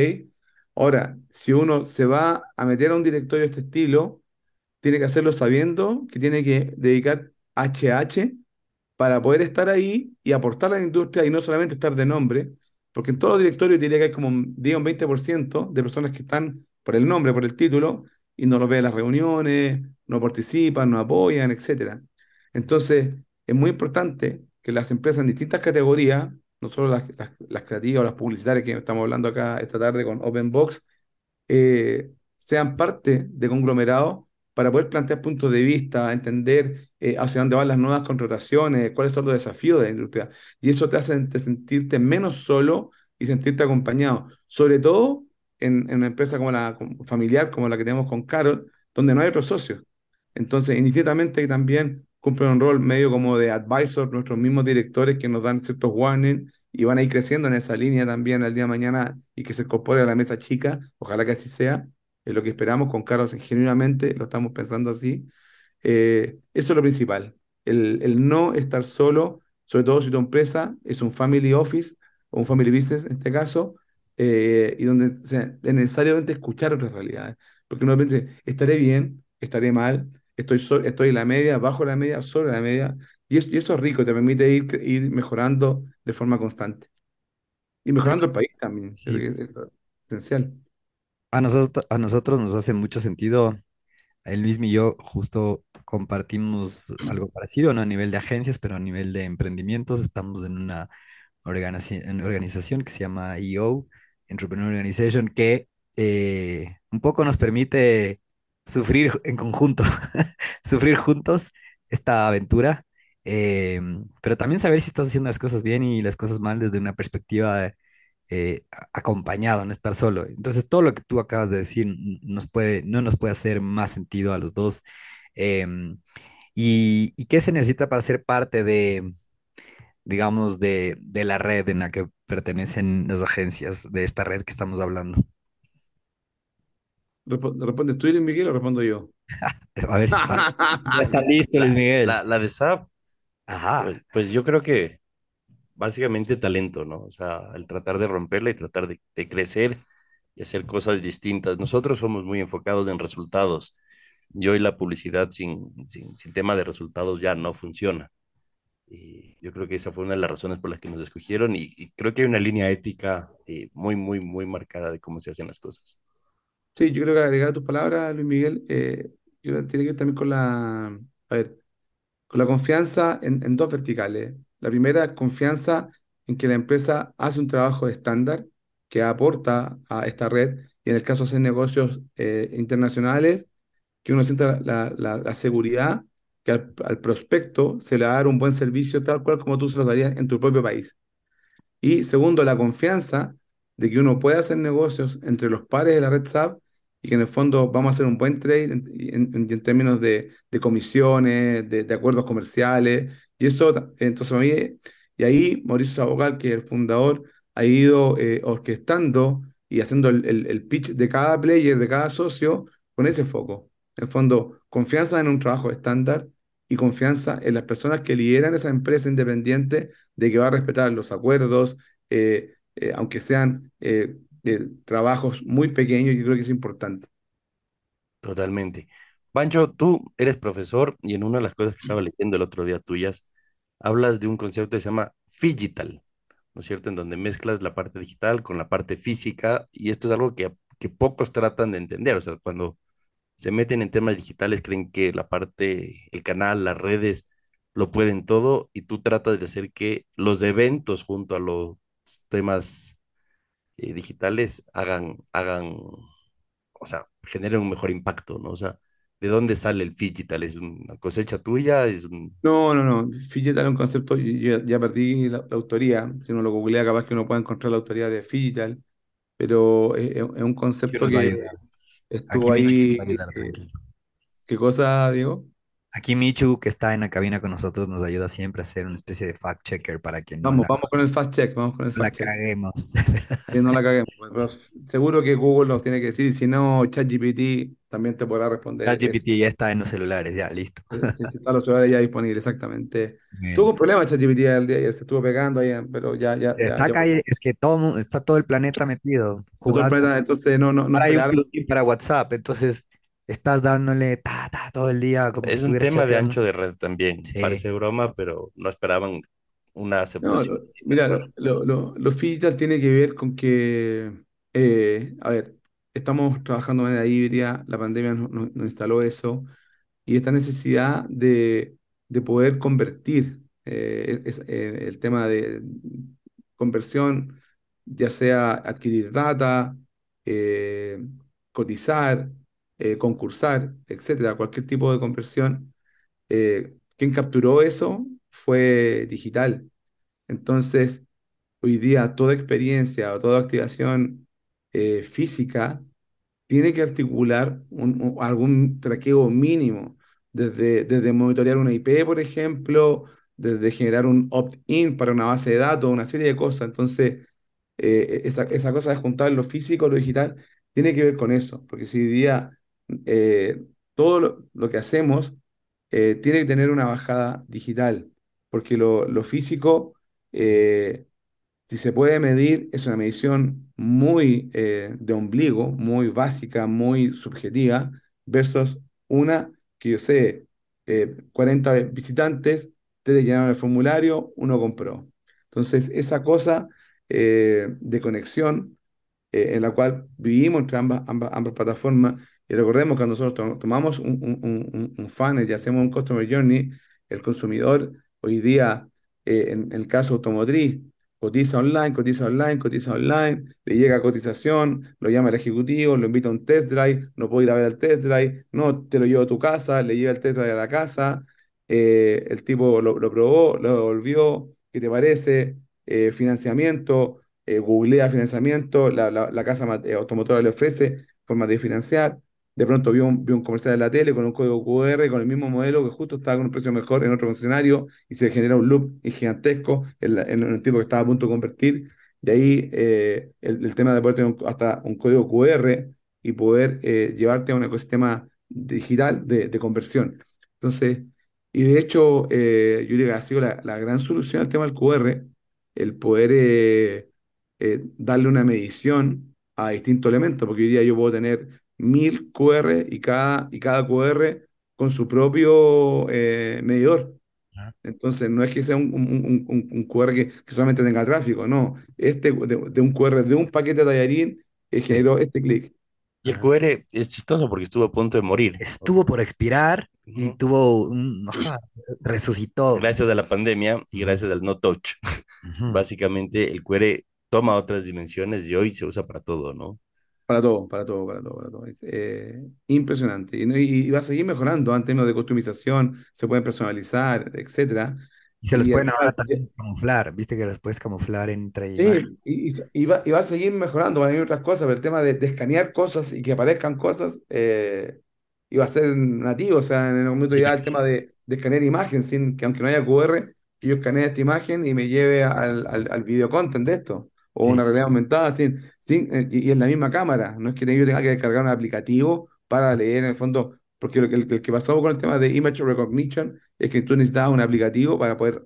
Ahora, si uno se va a meter a un directorio de este estilo, tiene que hacerlo sabiendo que tiene que dedicar HH para poder estar ahí y aportar a la industria y no solamente estar de nombre, porque en todo directorio diría que hay como un, un 20% de personas que están por el nombre, por el título, y no los ve las reuniones, no participan, no apoyan, etc. Entonces, es muy importante que las empresas en distintas categorías, no solo las, las, creativas o las publicitarias que estamos hablando acá esta tarde con OpenBox, eh, sean parte de conglomerados para poder plantear puntos de vista, entender eh, hacia dónde van las nuevas contrataciones, cuáles son los desafíos de la industria. Y eso te hace te sentirte menos solo y sentirte acompañado, sobre todo en, una empresa como la familiar, como la que tenemos con Carol, donde no hay otros socios. Entonces, indistintamente también cumplen un rol medio como de advisor, nuestros mismos directores que nos dan ciertos warnings y van a ir creciendo en esa línea también al día de mañana y que se incorpore a la mesa chica, ojalá que así sea, es lo que esperamos con Carlos genuinamente, lo estamos pensando así. Eh, eso es lo principal, el, el no estar solo, sobre todo si tu empresa es un family office o un family business en este caso, eh, y donde o sea, es necesariamente escuchar otras realidades, porque uno piensa, estaré bien, estaré mal, estoy, so estoy en la media, bajo la media, sobre la media, y eso, y eso es rico, te permite ir, ir mejorando de forma constante. Y mejorando el país también, Sí. creo que es esencial. A nosotros, a nosotros nos hace mucho sentido. El Luis y yo justo compartimos algo parecido, ¿no? A nivel de agencias, pero a nivel de emprendimientos. Estamos en una organización que se llama EO, Entrepreneur Organization, que eh, un poco nos permite sufrir en conjunto, *laughs* sufrir juntos esta aventura, eh, pero también saber si estás haciendo las cosas bien y las cosas mal desde una perspectiva eh, acompañado, no estar solo. Entonces, todo lo que tú acabas de decir nos puede, no nos puede hacer más sentido a los dos. Em, y, ¿Y qué se necesita para ser parte de, digamos, de, de la red en la que pertenecen las agencias, de esta red que estamos hablando? ¿Responde tú, Luis Miguel, o respondo yo? *laughs* A ver si está, *laughs* listo, Luis Miguel. La, la de SAP, Ajá. pues, pues yo creo que básicamente talento, ¿no? O sea, el tratar de romperla y tratar de, crecer y hacer cosas distintas. Nosotros somos muy enfocados en resultados. Y la publicidad sin, sin, sin tema de resultados ya no funciona. Yo creo que esa fue una de las razones por las que nos escogieron y, creo que hay una línea ética eh, muy, muy, muy marcada de cómo se hacen las cosas. Sí, yo creo que agregar tus palabras, Luis Miguel, eh, tiene que ver también con la, a ver, con la confianza en, en dos verticales. La primera, confianza en que la empresa hace un trabajo estándar que aporta a esta red y en el caso de hacer negocios eh, internacionales, que uno sienta la, la- seguridad que al, prospecto se le va a dar un buen servicio tal cual como tú se lo darías en tu propio país. Y segundo, la confianza de que uno puede hacer negocios entre los pares de la red SAP y que en el fondo vamos a hacer un buen trade en- en términos de, de comisiones, de, de acuerdos comerciales. Y eso, entonces a mí, y ahí Mauricio Sabogal, que es el fundador, ha ido eh, orquestando y haciendo el, el- pitch de cada player, de cada socio, con ese foco. En el fondo, confianza en un trabajo estándar y confianza en las personas que lideran esa empresa independiente de que va a respetar los acuerdos, eh, eh, aunque sean trabajos muy pequeños, yo creo que es importante. Totalmente. Pancho, tú eres profesor y en una de las cosas que estaba leyendo el otro día tuyas, hablas de un concepto que se llama Phygital, ¿no es cierto? En donde mezclas la parte digital con la parte física y esto es algo que, que pocos tratan de entender. O sea, cuando se meten en temas digitales creen que la parte, el canal, las redes lo pueden todo y tú tratas de hacer que los eventos junto a los temas eh, digitales hagan, hagan o sea, generen un mejor impacto, ¿no? O sea, ¿de dónde sale el digital? ¿Es una cosecha tuya? ¿Es un... No, no, no. Phygital es un concepto, yo, ya perdí la, la autoría. Si uno lo googlea, capaz que uno puede encontrar la autoría de Phygital, pero es, es- un concepto que estuvo ahí. ayudar, eh. ¿qué cosa, Diego? Aquí Michu, que está en la cabina con nosotros, nos ayuda siempre a hacer una especie de fact checker para que no Vamos, la, vamos con el fast check, vamos con el no la check. caguemos. Que no la caguemos. *laughs* Pero seguro que Google nos tiene que decir, si no, ChatGPT también te podrá responder. ChatGPT ya está en los celulares, ya, listo. Sí, sí, están los celulares ya disponibles, exactamente. Bien. Tuvo un problema ChatGPT el día ayer, se estuvo pegando ahí, pero ya, ya, ya, Está ya acá, es que todo, está todo el planeta metido, Todo el planeta, entonces no, no, no Ahora hay un plugin para WhatsApp, entonces estás dándole ta, ta, todo el día como que Es un estuvieras tema de chateando. ancho de red también. Sí. Parece broma, pero no esperaban una No, aceptación lo- así mira, lo, lo, lo digital tiene que ver con que, eh, a ver, estamos trabajando de manera híbrida, la pandemia nos, nos- nos instaló eso, y esta necesidad de, de poder convertir eh, es- eh, el tema de conversión, ya sea adquirir data, eh, cotizar, eh, concursar, etcétera, cualquier tipo de conversión, eh, quien capturó eso fue digital. Entonces, hoy día toda experiencia o toda activación eh, física tiene que articular algún traqueo mínimo, desde, desde monitorear una IP, por ejemplo, desde generar un opt-in para una base de datos, una serie de cosas. Entonces, eh, esa, esa cosa de juntar lo físico, lo digital, tiene que ver con eso, porque si hoy día eh, todo lo, que hacemos eh, tiene que tener una bajada digital, porque lo, físico... eh, si se puede medir, es una medición muy de ombligo, muy básica, muy subjetiva, versus una que yo sé, eh, 40 visitantes, tres llenaron el formulario, uno compró. Entonces, esa cosa de conexión en la cual vivimos entre ambas, ambas plataformas, y recordemos que nosotros to- tomamos un, un, un, un- un funnel y hacemos un customer journey, el consumidor hoy día, eh, en el caso automotriz, cotiza online, cotiza online, cotiza online, le llega cotización, lo llama el ejecutivo, lo invita a un test drive, no puede ir a ver el test drive, no te lo llevo a tu casa, le lleva el test drive a la casa, eh, el tipo lo, lo probó, lo devolvió, ¿qué te parece? Eh, financiamiento, eh, googlea financiamiento, la, la, la casa automotora le ofrece formas de financiar. De pronto vio un, vio un comercial en la tele con un código QR, con el mismo modelo que justo estaba con un precio mejor en otro concesionario y se genera un loop gigantesco en, el tipo que estaba a punto de convertir. De ahí eh, el, tema de poder tener hasta un código QR y poder eh, llevarte a un ecosistema digital de, de conversión. Entonces, y de hecho, eh, yo diría que ha sido la, la gran solución al tema del QR, el poder darle una medición a distintos elementos, porque hoy día yo puedo tener mil QR y cada, y cada QR con su propio eh, medidor. Entonces, no es que sea un, un- un- un- QR que, que solamente tenga tráfico, no. Este de, de un QR de un paquete de tallarín eh, generó este clic. Y el. QR es chistoso porque estuvo a punto de morir. Estuvo por expirar y tuvo un, resucitó. Gracias a la pandemia y gracias al no touch. Ujú. Básicamente el QR toma otras dimensiones y hoy se usa para todo, ¿no? Para todo, para todo, para todo, para todo. Es eh, impresionante. Y, va a seguir mejorando en términos de customización, se pueden personalizar, etcétera. Y se los Y pueden ahora también camuflar, viste que los puedes camuflar entre sí, y, va, y va a seguir mejorando, van a venir otras cosas, pero el tema de, de escanear cosas y que aparezcan cosas, eh, va a ser nativo, o sea, en el momento ya el tema de, de escanear imagen, sin que aunque no haya QR, que yo escanee esta imagen y me lleve al, al, al video content de esto, o Sí. una realidad aumentada, sin, sin, eh, y, y en la misma cámara, no es que yo tenga que descargar un aplicativo para leer en el fondo, porque lo que, el, el que pasó con el tema de image recognition es que tú necesitabas un aplicativo para poder,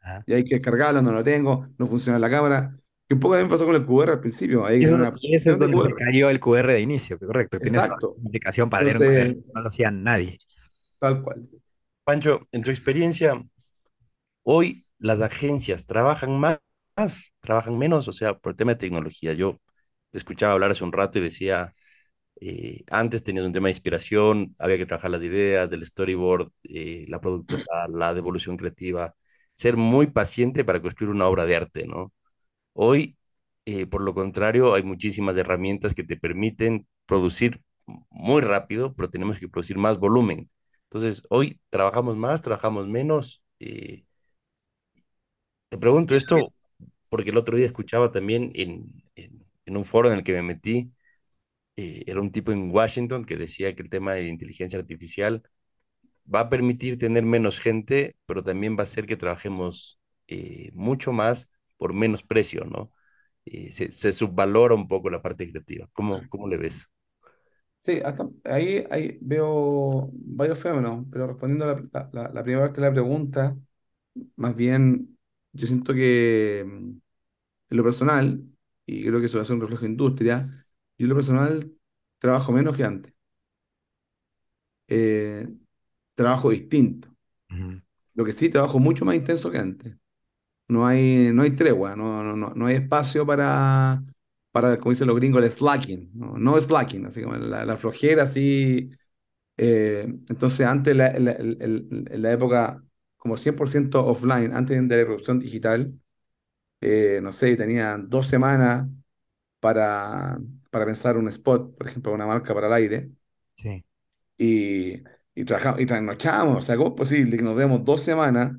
Ajá. y hay que descargarlo, no lo tengo, no funciona la cámara, que un poco también pasó con el QR al principio, Y eso, una y eso es donde se cayó el QR de inicio, correcto. Tienes Exacto. la aplicación para leer un QR, Entonces, no lo hacía nadie. tal cual. Pancho, en tu experiencia, hoy las agencias trabajan más, trabajan menos, o sea, por el tema de tecnología. Yo te escuchaba hablar hace un rato y decía, eh, antes tenías un tema de inspiración, había que trabajar las ideas, del storyboard, eh, la productora, la devolución creativa, ser muy paciente para construir una obra de arte, ¿no? Hoy, eh, por lo contrario, hay muchísimas herramientas que te permiten producir muy rápido, pero tenemos que producir más volumen. Entonces, hoy trabajamos más, trabajamos menos. eh, te pregunto esto porque el otro día escuchaba también en, en, en un foro en el que me metí, eh, era un tipo en Washington que decía que el tema de inteligencia artificial va a permitir tener menos gente, pero también va a hacer que trabajemos eh, mucho más por menos precio, ¿no? Eh, se, se subvalora un poco la parte creativa. ¿Cómo, cómo le ves? Sí, ahí, ahí veo varios fenómenos, pero respondiendo a la, la- la- primera parte de la pregunta, más bien yo siento que en lo personal, y creo que eso va a ser un reflejo de industria, yo en lo personal trabajo menos que antes, Eh, trabajo distinto, lo que sí trabajo mucho más intenso que antes. No hay, no hay tregua, no, no, no, no hay espacio para, para, como dicen los gringos, el slacking, no, no slacking, así como la, la flojera, así. eh, entonces, antes, la, la, la época como 100% offline, antes de la irrupción digital, eh, no sé, tenía dos semanas para, para pensar un spot, por ejemplo, una marca para el aire Sí. y, y, trabajamos, y trasnochamos. O sea, ¿cómo es posible que nos demos dos semanas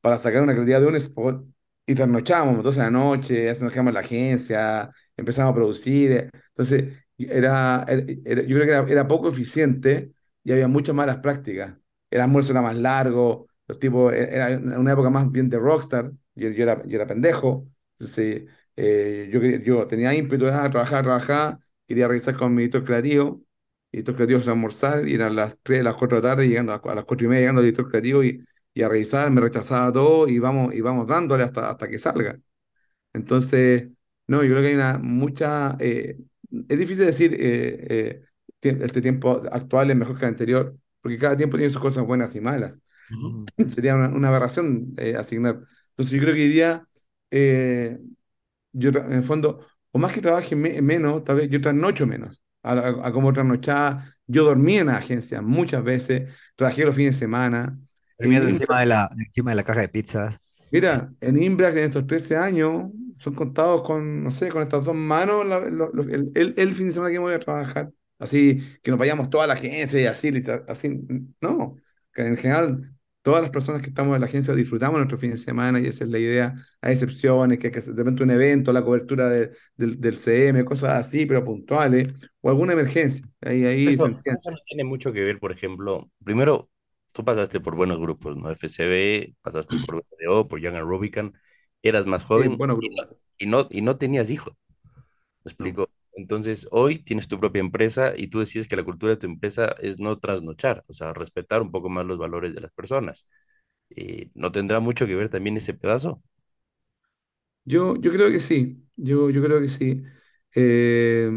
para sacar una creatividad de un spot y trasnochamos? Entonces, la noche, ya se nos quedamos en la agencia, empezamos a producir. Entonces, era, era- era- yo creo que era, era poco eficiente y había muchas malas prácticas. El almuerzo era más largo, los tipos, e- era una época más bien de rockstar. Yo, yo era, yo era pendejo. Entonces, eh, yo, yo tenía ímpetu de ah, trabajar, trabajar, quería revisar con mi editor creativo y director creativo se almorzar y eran las 3, las 4 de la tarde, llegando a, a las 4 y media, llegando al director creativo y, y a revisar, me rechazaba todo y vamos, y vamos dándole hasta, hasta que salga. Entonces, no, yo creo que hay una mucha... eh, es difícil decir eh, eh, este tiempo actual es mejor que el anterior, porque cada tiempo tiene sus cosas buenas y malas. Ujú. *laughs* Sería una, una aberración eh, asignar. Entonces, yo creo que hoy día, eh, yo en el fondo, o más que trabaje me- menos, tal vez yo trasnocho menos. A, a, a como trasnochaba, yo dormí en la agencia muchas veces, trabajé los fines de semana. En Imbra, encima de la, encima de la caja de pizzas. mira, en Imbra, en estos 13 años, son contados con, no sé, con estas dos manos la- lo- lo- el, el, el fin de semana que voy a trabajar. Así que nos vayamos toda la agencia y así, así, no. Que en general todas las personas que estamos en la agencia disfrutamos nuestro fin de semana y esa es la idea. Hay excepciones, que, que de repente un evento, la cobertura del, del CM, cosas así, pero puntuales, o alguna emergencia. Ahí, ahí Eso, se entiende. eso no tiene mucho que ver, por ejemplo, primero, tú pasaste por buenos grupos, ¿no? FCB, pasaste por BDO, por Young and Rubicon, eras más Sí, joven bueno, y no, y no, y no tenías hijos, ¿me explico? Entonces, hoy tienes tu propia empresa y tú decides que la cultura de tu empresa es no trasnochar, o sea, respetar un poco más los valores de las personas. Eh, ¿no tendrá mucho que ver también ese pedazo? Yo, yo creo que sí, yo, yo creo que sí. Eh,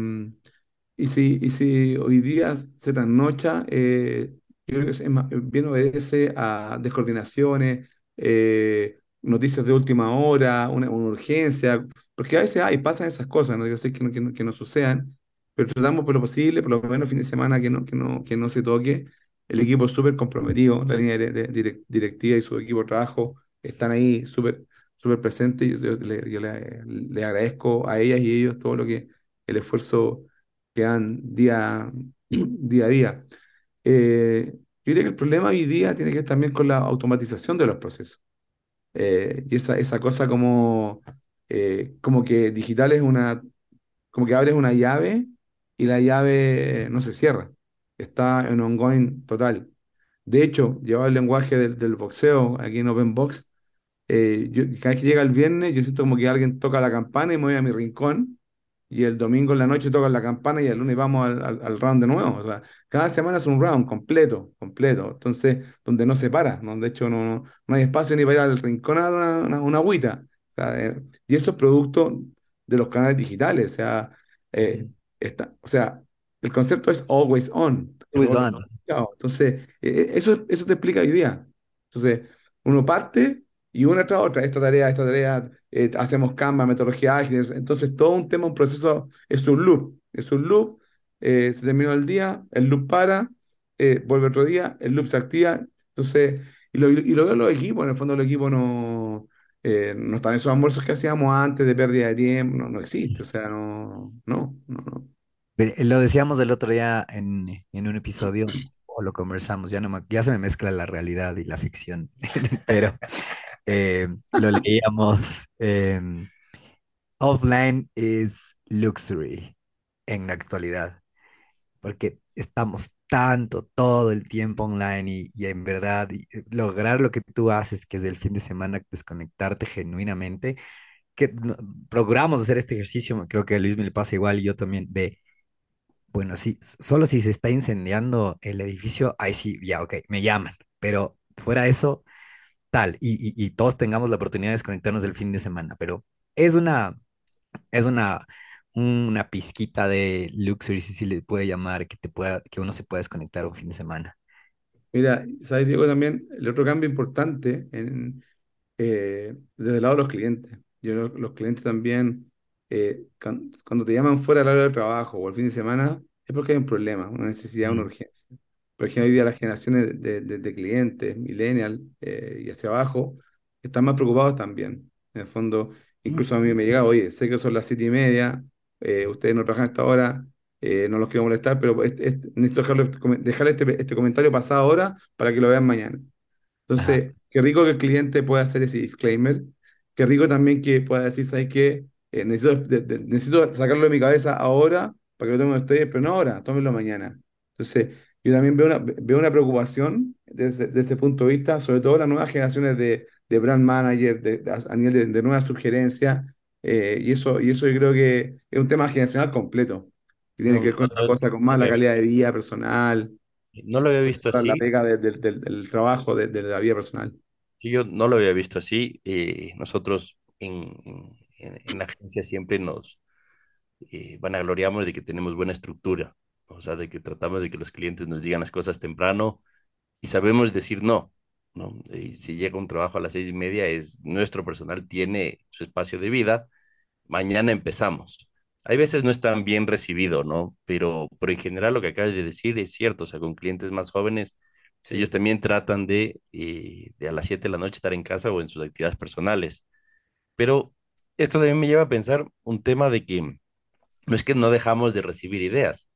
y si, y si hoy día se trasnocha, eh, yo creo que es más- bien obedece a descoordinaciones, eh, noticias de última hora, una, una urgencia, porque a veces hay, pasan esas cosas, ¿no? Yo sé que no, que no, que no sucedan, pero tratamos por lo posible, por lo menos fin de semana, que no, que no, que no se toque. El equipo es súper comprometido, la línea de- de- direc- directiva y su equipo de trabajo están ahí súper súper presentes. Yo, yo le- le agradezco a ellas y ellos todo lo que, el esfuerzo que dan día, *clears throat* día a día. Eh, yo diría que el problema hoy día tiene que ver también con la automatización de los procesos. Eh, y esa, esa cosa como, eh, como que digital es una, como que abres una llave y la llave no se cierra. Está en ongoing total. De hecho, llevaba el lenguaje del, del boxeo aquí en Open Box eh, yo, cada vez que llega el viernes, yo siento como que alguien toca la campana y me voy a mi rincón, y el domingo en la noche tocan la campana y el lunes vamos al, al- al round de nuevo. O sea, cada semana es un round completo, completo. Entonces, donde no se para, donde de hecho no, no, no hay espacio ni para ir al rincón a una, una, una agüita. Sea, eh, y eso es producto de los canales digitales. O sea, eh, está, o sea, el concepto es always on. Always on. Entonces, eh, eso, eso te explica hoy día. Entonces, uno parte y una tras otra, esta tarea, esta tarea, eh, hacemos Canva, metodología ágil, entonces todo un tema, un proceso, es un loop, es un loop, eh, se terminó el día, el loop para, eh, vuelve otro día, el loop se activa, entonces, y lo, y lo veo en los equipos, en el fondo los equipos no, eh, no están esos almuerzos que hacíamos antes de pérdida de tiempo, no, no existe, o sea, no, no, no, no. Eh, Lo decíamos el otro día en, en un episodio, o lo conversamos, ya, no me- ya se me mezcla la realidad y la ficción, *laughs* pero eh, lo leíamos. em, offline is luxury en la actualidad, porque estamos tanto, todo el tiempo online y, y en verdad y, eh, lograr lo que tú haces, que es el fin de semana desconectarte genuinamente, que no- procuramos hacer este ejercicio, creo que a Luis me le pasa igual y yo también, de bueno, sí, s- solo si se está incendiando el edificio, ahí sí, ya, ok, me llaman, pero fuera eso, tal, y, y, y todos tengamos la oportunidad de desconectarnos el fin de semana, pero es una, es una, una pizquita de luxury, si se le puede llamar, que te pueda, que uno se pueda desconectar un fin de semana. Mira, ¿sabes, Diego? También el otro cambio importante en, eh, desde el lado de los clientes. Yo, los clientes también, eh, can- cuando te llaman fuera del hora de trabajo o el fin de semana, es porque hay un problema, una necesidad, una Mm. urgencia. Por ejemplo, hoy día las generaciones de, de- de clientes, millennial eh, y hacia abajo, están más preocupados también. En el fondo, incluso a mí me llega, oye, sé que son las siete y media, eh, ustedes no trabajan a esta hora, eh, no los quiero molestar, pero este- este- necesito dejarle, dejarle este, este comentario pasado ahora para que lo vean mañana. Ajá. Entonces, qué rico que el cliente pueda hacer ese disclaimer. Qué rico también que pueda decir, ¿sabes qué? Eh, necesito, de- de- necesito sacarlo de mi cabeza ahora para que lo tomen ustedes, pero no ahora, tómenlo mañana. Entonces, yo también veo una, veo una preocupación desde, desde ese punto de vista, sobre todo las nuevas generaciones de, de brand manager, de, a nivel de, de nuevas sugerencias, eh, y eso, y eso yo creo que es un tema generacional completo, que tiene No, que ver con no, con más la no, calidad de vida personal, no lo había visto la así. pega de- del del- del trabajo, de, de la vida personal. Sí, yo no lo había visto así. eh, nosotros en, en, en la agencia siempre nos eh, vanagloriamos de que tenemos buena estructura, o sea, de que tratamos de que los clientes nos digan las cosas temprano y sabemos decir no, ¿no? Y si llega un trabajo a las seis y media, es nuestro personal tiene su espacio de vida, mañana empezamos. Hay veces no es tan bien recibido, ¿no? Pero, pero en general lo que acabas de decir es cierto, o sea, con clientes más jóvenes, ellos también tratan de, eh, de a las 7 de la noche estar en casa o en sus actividades personales. Pero esto también me lleva a pensar un tema de que no es que no dejamos de recibir ideas.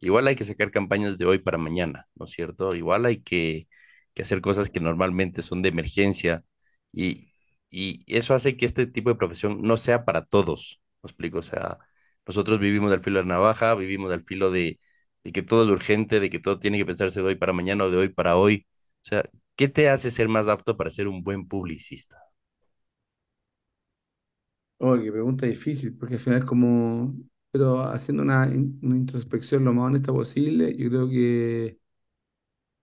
Igual hay que sacar campañas de hoy para mañana, ¿no es cierto? Igual hay que que hacer cosas que normalmente son de emergencia y, y eso hace que este tipo de profesión no sea para todos, ¿me explico? O sea, nosotros vivimos al filo de la navaja, vivimos al filo de, de que todo es urgente, de que todo tiene que pensarse de hoy para mañana o de hoy para hoy. O sea, ¿qué te hace ser más apto para ser un buen publicista? Oh, qué pregunta difícil, porque al final es como, pero haciendo una, una introspección lo más honesta posible, yo creo que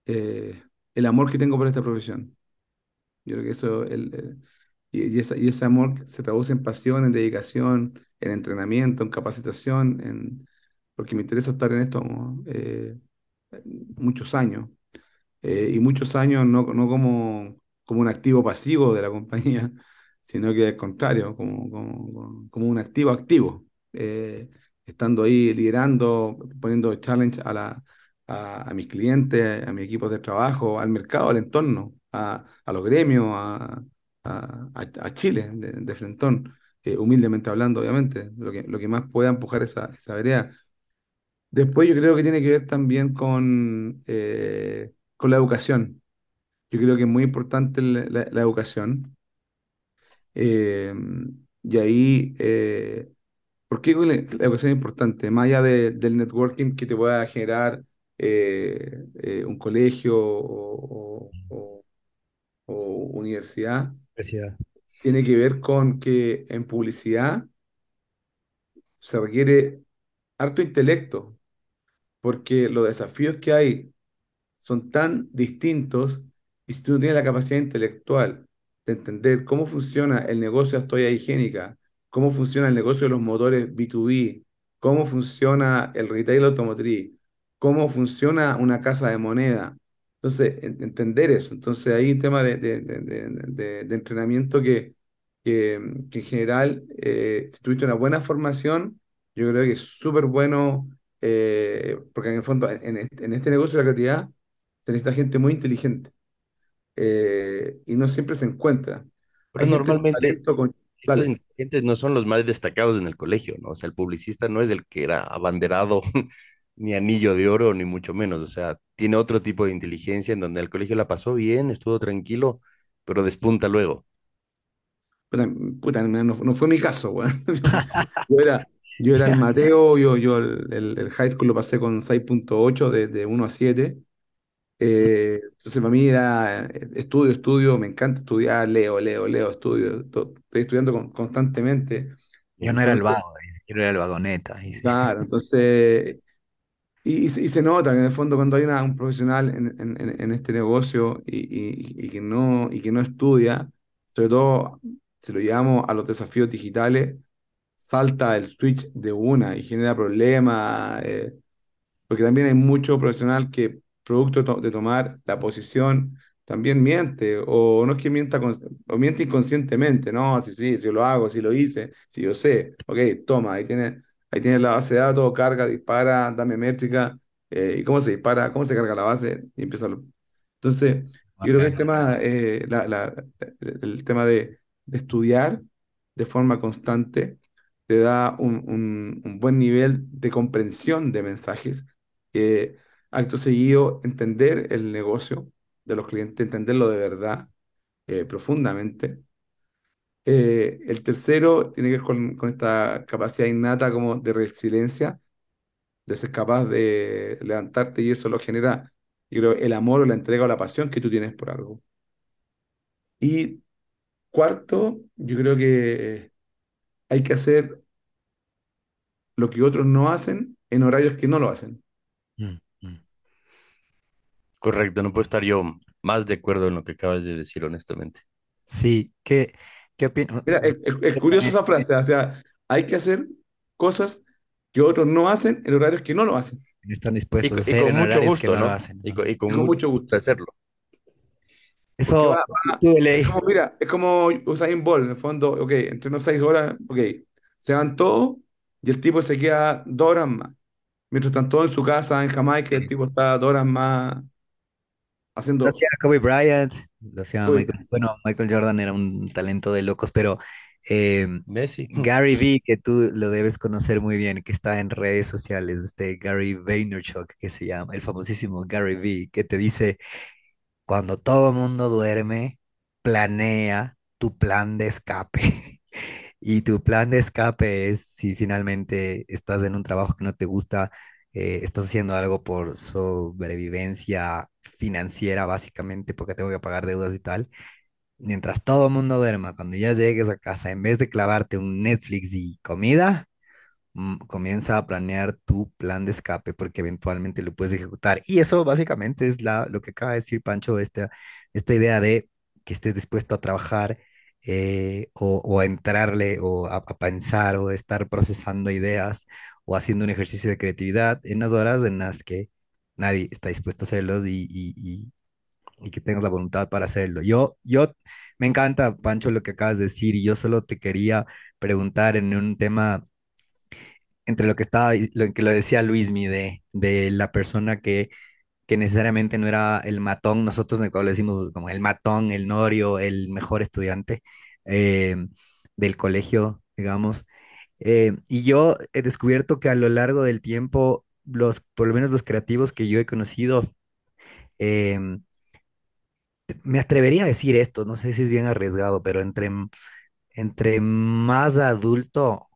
eh, el amor que tengo por esta profesión. Yo creo que eso, el- y, y esa- y ese amor se traduce en pasión, en dedicación, en entrenamiento, en capacitación, en, porque me interesa estar en esto eh, muchos años. eh, y muchos años no, no como, como un activo pasivo de la *laughs* compañía, sino que al contrario, como, como, como- un activo activo, eh, estando ahí liderando, poniendo challenge a, la, a, a mis clientes, a mis equipos de trabajo, al mercado, al entorno, a, a los gremios, a, a, a- Chile de, de frentón, eh, humildemente hablando, obviamente, lo que, lo que más pueda empujar esa, esa vereda. Después yo creo que tiene que ver también con, eh, con la educación. Yo creo que es muy importante la, la- la educación. Eh, y ahí, eh, ¿por qué la educación es importante? Más allá de- del networking que te pueda generar eh, eh, un colegio o, o- o- o universidad, Tiene que ver con que en publicidad se requiere harto intelecto, porque los desafíos que hay son tan distintos y si tú no tienes la capacidad intelectual de entender cómo funciona el negocio de la toalla higiénica, cómo funciona el negocio de los motores B2B, cómo funciona el retail automotriz, cómo funciona una casa de moneda. Entonces, en- entender eso. Entonces, hay un tema de, de- de- entrenamiento que, que, que en general, eh, si tuviste una buena formación, yo creo que es súper bueno, eh, porque en el fondo, en, este en este negocio de la creatividad, se necesita gente muy inteligente eh, y no siempre se encuentra. Pero Hay normalmente con... estos inteligentes no son los más destacados en el colegio, ¿no? O sea, el publicista no es el que era abanderado, *laughs* ni anillo de oro, ni mucho menos. O sea, tiene otro tipo de inteligencia en donde el colegio la pasó bien, estuvo tranquilo, pero despunta luego. Puta, puta, no, no fue mi caso, weón. *laughs* Yo era, yo era el Mateo, yo, yo el, el- el high school lo pasé con 6.8 de, de 1 a 7. Eh, entonces para mí era eh, estudio, estudio, me encanta estudiar, leo, leo, leo, estudio, to- estoy estudiando con- constantemente. Yo no era el vago, yo era el vagoneta. claro, entonces Y, y se nota que en el fondo cuando hay una- un profesional en, en- en- este negocio y, y- que no, y que no estudia, sobre todo si lo llevamos a los desafíos digitales, salta el switch de una y genera problemas, eh, porque también hay mucho profesional que, producto to- de tomar la posición, también miente, o no es que mienta, o miente inconscientemente, no, sí, sí, si yo lo hago, si lo hice, si yo sé, ok, toma, ahí tienes, ahí tienes la base de datos, carga, dispara, dame métrica, eh, y cómo se dispara, cómo se carga la base, y empieza. lo- Entonces, yo creo que el tema, eh, la- la- el tema de, de estudiar de forma constante te da un, un- un buen nivel de comprensión de mensajes. eh, acto seguido, entender el negocio de los clientes, entenderlo de verdad, eh, profundamente. Eh, el tercero tiene que ver con, con esta capacidad innata como de resiliencia, de ser capaz de levantarte y eso lo genera, yo creo, el amor o la entrega o la pasión que tú tienes por algo. Y cuarto, yo creo que hay que hacer lo que otros no hacen en horarios que no lo hacen. Mm, mm. Correcto, no puedo estar yo más de acuerdo en lo que acabas de decir, honestamente. Sí, ¿qué, qué opinas? Mira, es, es- es curiosa esa frase, o sea, hay que hacer cosas que otros no hacen en horarios que no lo hacen. Están Y, dispuestos co- a y hacer con en mucho gusto, no lo ¿no? hacen, Y ¿no? y con Y con mucho mucho gusto hacerlo. Eso, va, va- tuve es ley. como, mira, es como Usain Bolt, en el fondo, ok, entreno seis horas, ok, se van todos y el tipo se queda dos horas más. Mientras están todos en su casa en Jamaica, el tipo está dos horas más haciendo... hacía Kobe Bryant, lo hacía Uy, Michael. Bueno, Michael Jordan era un talento de locos, pero eh, Messi. *laughs* Gary Vee, que tú lo debes conocer muy bien, que está en redes sociales, este Gary Vaynerchuk, que se llama, el famosísimo Gary Vee, que te dice, cuando todo el mundo duerme, planea tu plan de escape. *laughs* Y tu plan de escape es si finalmente estás en un trabajo que no te gusta, eh, estás haciendo algo por sobrevivencia financiera, básicamente, porque tengo que pagar deudas y tal. Mientras todo el mundo duerma, cuando ya llegues a casa, en vez de clavarte un Netflix y comida, mm, comienza a planear tu plan de escape porque eventualmente lo puedes ejecutar. Y eso básicamente es lo que acaba de decir Pancho, esta, idea de que estés dispuesto a trabajar eh, o, o a entrarle o a, a pensar o estar procesando ideas o haciendo un ejercicio de creatividad en las horas en las que nadie está dispuesto a hacerlos y, y, y- que tengas la voluntad para hacerlo. Yo, yo, me encanta, Pancho, lo que acabas de decir y yo solo te quería preguntar en un tema entre lo que estaba, lo que lo decía Luismi de, de la persona que que necesariamente no era el matón, nosotros le decimos como el matón, el norio, el mejor estudiante eh, del colegio, digamos. Eh, y yo he descubierto que a lo largo del tiempo, los, por lo menos los creativos que yo he conocido, em, me atrevería a decir esto, no sé si es bien arriesgado, pero entre, entre más adulto,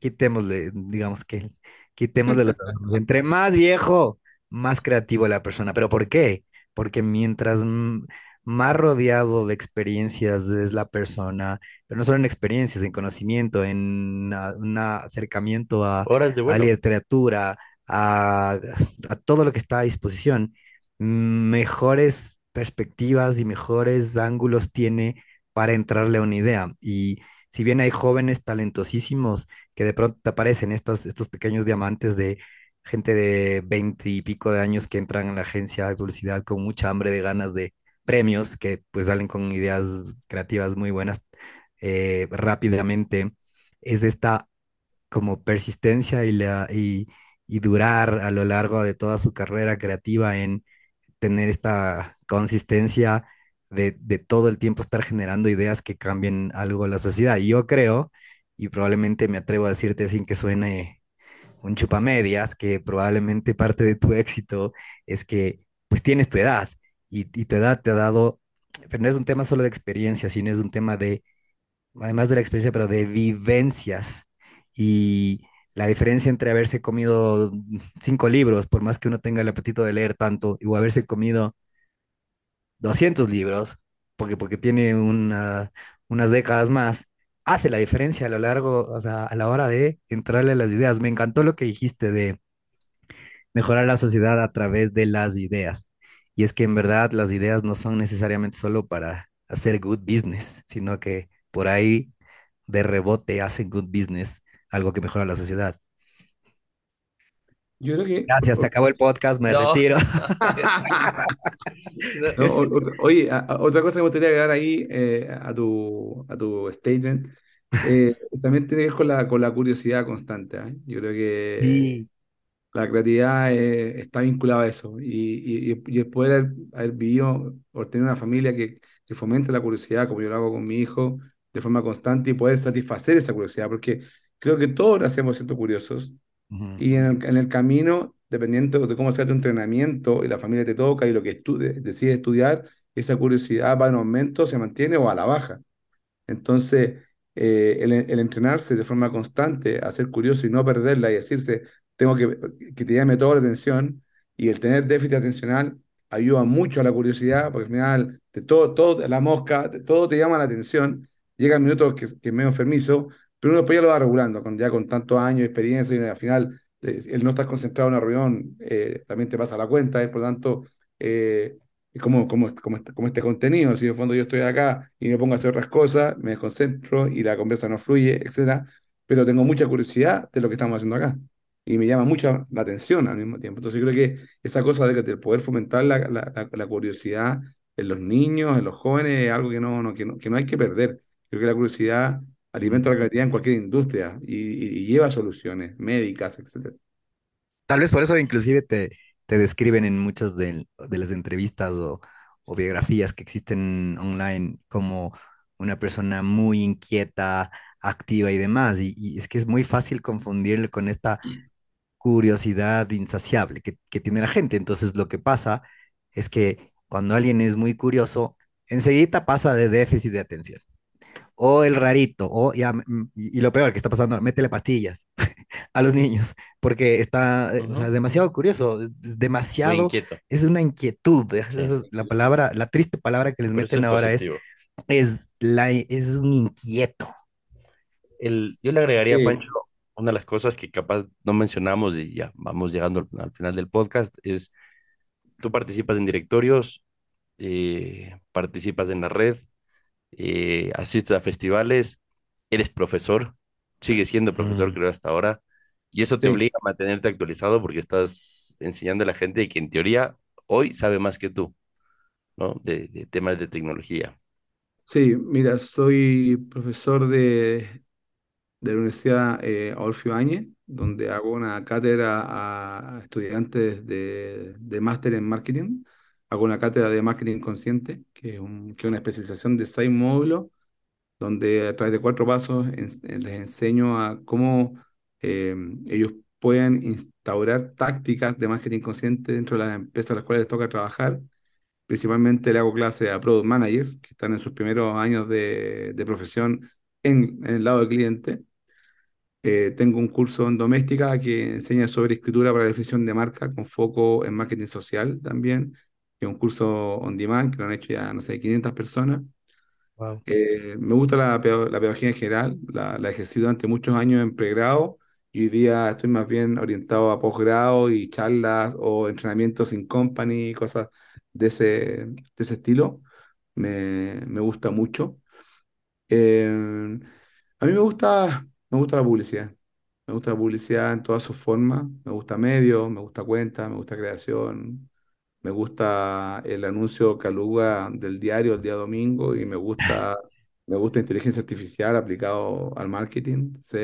quitémosle, digamos que, quitémosle los. Entre más viejo, más creativo la persona. ¿Pero por qué? Porque mientras mm, más rodeado de experiencias es la persona, pero no solo en experiencias, en conocimiento, en un acercamiento a, Horas de a literatura, a, a todo lo que está a disposición, mejores perspectivas y mejores ángulos tiene para entrarle a una idea. Y si bien hay jóvenes talentosísimos que de pronto te aparecen estos, estos pequeños diamantes de gente de veinte y pico de años que entran en la agencia de publicidad con mucha hambre de ganas de premios, que pues salen con ideas creativas muy buenas eh, rápidamente, es esta como persistencia y, la, y, y durar a lo largo de toda su carrera creativa en tener esta consistencia de, todo el tiempo estar generando ideas que cambien algo la sociedad. Y yo creo, y probablemente me atrevo a decirte sin que suene un chupamedias, que probablemente parte de tu éxito es que pues tienes tu edad y, tu edad te ha dado, pero no es un tema solo de experiencia, sino es un tema de, además de la experiencia, pero de vivencias. Y la diferencia entre haberse comido cinco libros, por más que uno tenga el apetito de leer tanto, o haberse comido 200 libros, porque, porque tiene una- unas décadas más, hace la diferencia a lo largo, o sea, a la hora de entrarle a las ideas. Me encantó lo que dijiste de mejorar la sociedad a través de las ideas. Y es que en verdad las ideas no son necesariamente solo para hacer good business, sino que por ahí de rebote hacen good business, algo que mejora la sociedad. Yo creo que, Gracias, se acabó el podcast, me No. retiro. *laughs* no, o- o- oye, a- otra cosa que me gustaría agregar ahí eh, a tu, a tu statement, eh, también tiene que ver con la, con la curiosidad constante. ¿eh? Yo creo que Sí, la creatividad eh, está vinculada a eso y, y, y- el poder haber, haber vivido o tener una familia que, que fomente la curiosidad, como yo lo hago con mi hijo, de forma constante y poder satisfacer esa curiosidad, porque creo que todos nacemos siendo curiosos y en el, en el camino, dependiendo de cómo sea tu entrenamiento y la familia te toca y lo que estu decides estudiar, esa curiosidad va en aumento, se mantiene o a la baja. Entonces, eh, el, el entrenarse de forma constante a ser curioso y no perderla y decirse, tengo que, que te llame toda la atención y el tener déficit atencional ayuda mucho a la curiosidad, porque al final de todo, todo, la mosca, de todo te llama la atención, llega el minuto que, que es medio enfermizo, pero uno después ya lo va regulando, con, ya con tantos años de experiencia y al final eh, el no estar concentrado en una reunión eh, también te pasa la cuenta, y por lo tanto... Eh, como, como, como, este, como este contenido, si el fondo yo estoy acá y me pongo a hacer otras cosas, me desconcentro y la conversa no fluye, etcétera, pero tengo mucha curiosidad de lo que estamos haciendo acá y me llama mucho la atención al mismo tiempo. Entonces yo creo que esa cosa de, de poder fomentar la, la, la- curiosidad en los niños, en los jóvenes, es algo que no, no, que no, que no hay que perder. Creo que la curiosidad alimenta la creatividad en cualquier industria y, y- lleva soluciones médicas, etcétera. Tal vez por eso inclusive te, te describen en muchas de, de las entrevistas o, o biografías que existen online como una persona muy inquieta, activa y demás. Y, y es que es muy fácil confundirle con esta curiosidad insaciable que, que tiene la gente. Entonces lo que pasa es que cuando alguien es muy curioso, enseguida pasa de déficit de atención. O el rarito, o ya, mm, y, y lo peor que está pasando, métele pastillas *laughs* a los niños, porque está, eh, o sea, Ujú. demasiado curioso, es- demasiado, es una inquietud, es- Sí. es la palabra, la triste palabra que les Pero meten es ahora es, es, la, es un inquieto. El, yo le agregaría, Sí. Pancho, una de las cosas que capaz no mencionamos y ya vamos llegando al, al final del podcast es, tú participas en directorios, eh, participas en la red, eh, asistes a festivales, eres profesor, sigues siendo profesor Mm. creo hasta ahora, y eso te Sí. obliga a mantenerte actualizado porque estás enseñando a la gente que en teoría hoy sabe más que tú, ¿no? De, de temas de tecnología. Sí, mira, soy profesor de, de la Universidad eh, Adolfo Ibáñez, donde hago una cátedra a estudiantes de, de máster en marketing. Hago una cátedra de marketing consciente, que es, un- que es una especialización de seis módulos, donde a través de cuatro pasos en- en- les enseño a cómo eh, ellos pueden instaurar tácticas de marketing consciente dentro de las empresas a las cuales les toca trabajar. Principalmente le hago clase a product managers que están en sus primeros años de, de profesión en, en el lado del cliente. Eh, tengo un curso en doméstica que enseña sobre escritura para la definición de marca con foco en marketing social también, que es un curso on demand que lo han hecho ya, no sé, 500 personas. Wow. Eh, me gusta la, la pedagogía en general, la, la he ejercido durante muchos años en pregrado y hoy día estoy más bien orientado a posgrado y charlas o entrenamientos in company, cosas de ese, de ese estilo. Me, me gusta mucho. Eh, a mí me gusta, me gusta la publicidad. Me gusta la publicidad en todas sus formas. Me gusta medios, me gusta cuenta, me gusta creación. Me gusta el anuncio Caluga del diario el día domingo y me gusta, *laughs* me gusta inteligencia artificial aplicado al marketing. ¿sí?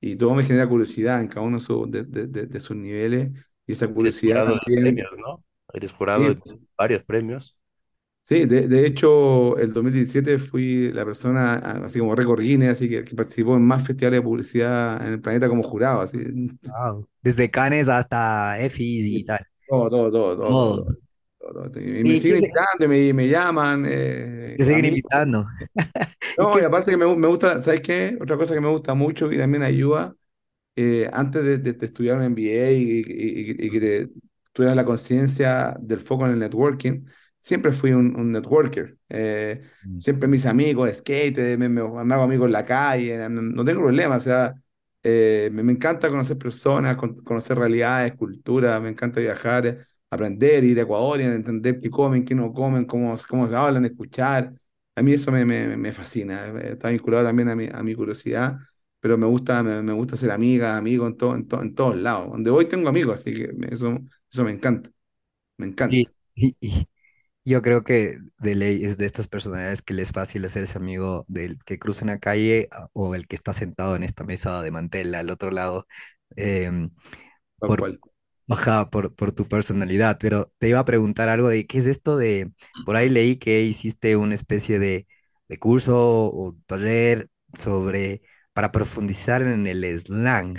Y todo me genera curiosidad en cada uno de, su- de, de- de- sus niveles. Y esa Eres curiosidad jurado de premios, ¿no? Eres jurado Sí, de varios premios. Sí, de, de hecho, el 2017 fui la persona, así como récord Guinness, así que, que participó en más festivales de publicidad en el planeta como jurado, así. Wow. Desde Cannes hasta EFIS y tal. Todo, todo, todo, todo, todo, Todo. todo, todo. Y me ¿Y siguen invitando, y me, me llaman, eh, te siguen invitando? *laughs* ¿Y No, y aparte que me, me gusta, ¿sabes qué? Otra cosa que me gusta mucho y también ayuda, eh, antes de, de- de estudiar un MBA y, y- y- y que te- tuvieras la conciencia del foco en el networking, siempre fui un, un networker. Eh, Mm. siempre mis amigos, skate, me, me- me hago amigos en la calle, no, no tengo problema, o sea, eh, me, me encanta conocer personas, con- conocer realidades, culturas, me encanta viajar, eh, aprender, ir a Ecuador y entender qué comen, qué no comen, cómo, cómo se hablan, escuchar. A mí eso me, me, me fascina, eh, está vinculado también a mi, a mi curiosidad, pero me gusta, me, gusta ser amiga, amigo en, todo, en, to- en todos lados. Donde voy tengo amigos, así que eso, eso me encanta, me encanta. Sí, y, y yo creo que de ley es de estas personalidades que les es fácil hacerse amigo del que cruza una calle a- o el que está sentado en esta mesa de mantel al otro lado, Tal por, cual. ajá, por, por tu personalidad. Pero te iba a preguntar algo de qué es esto de, por ahí leí que hiciste una especie de, de curso o taller sobre, para profundizar en el slang.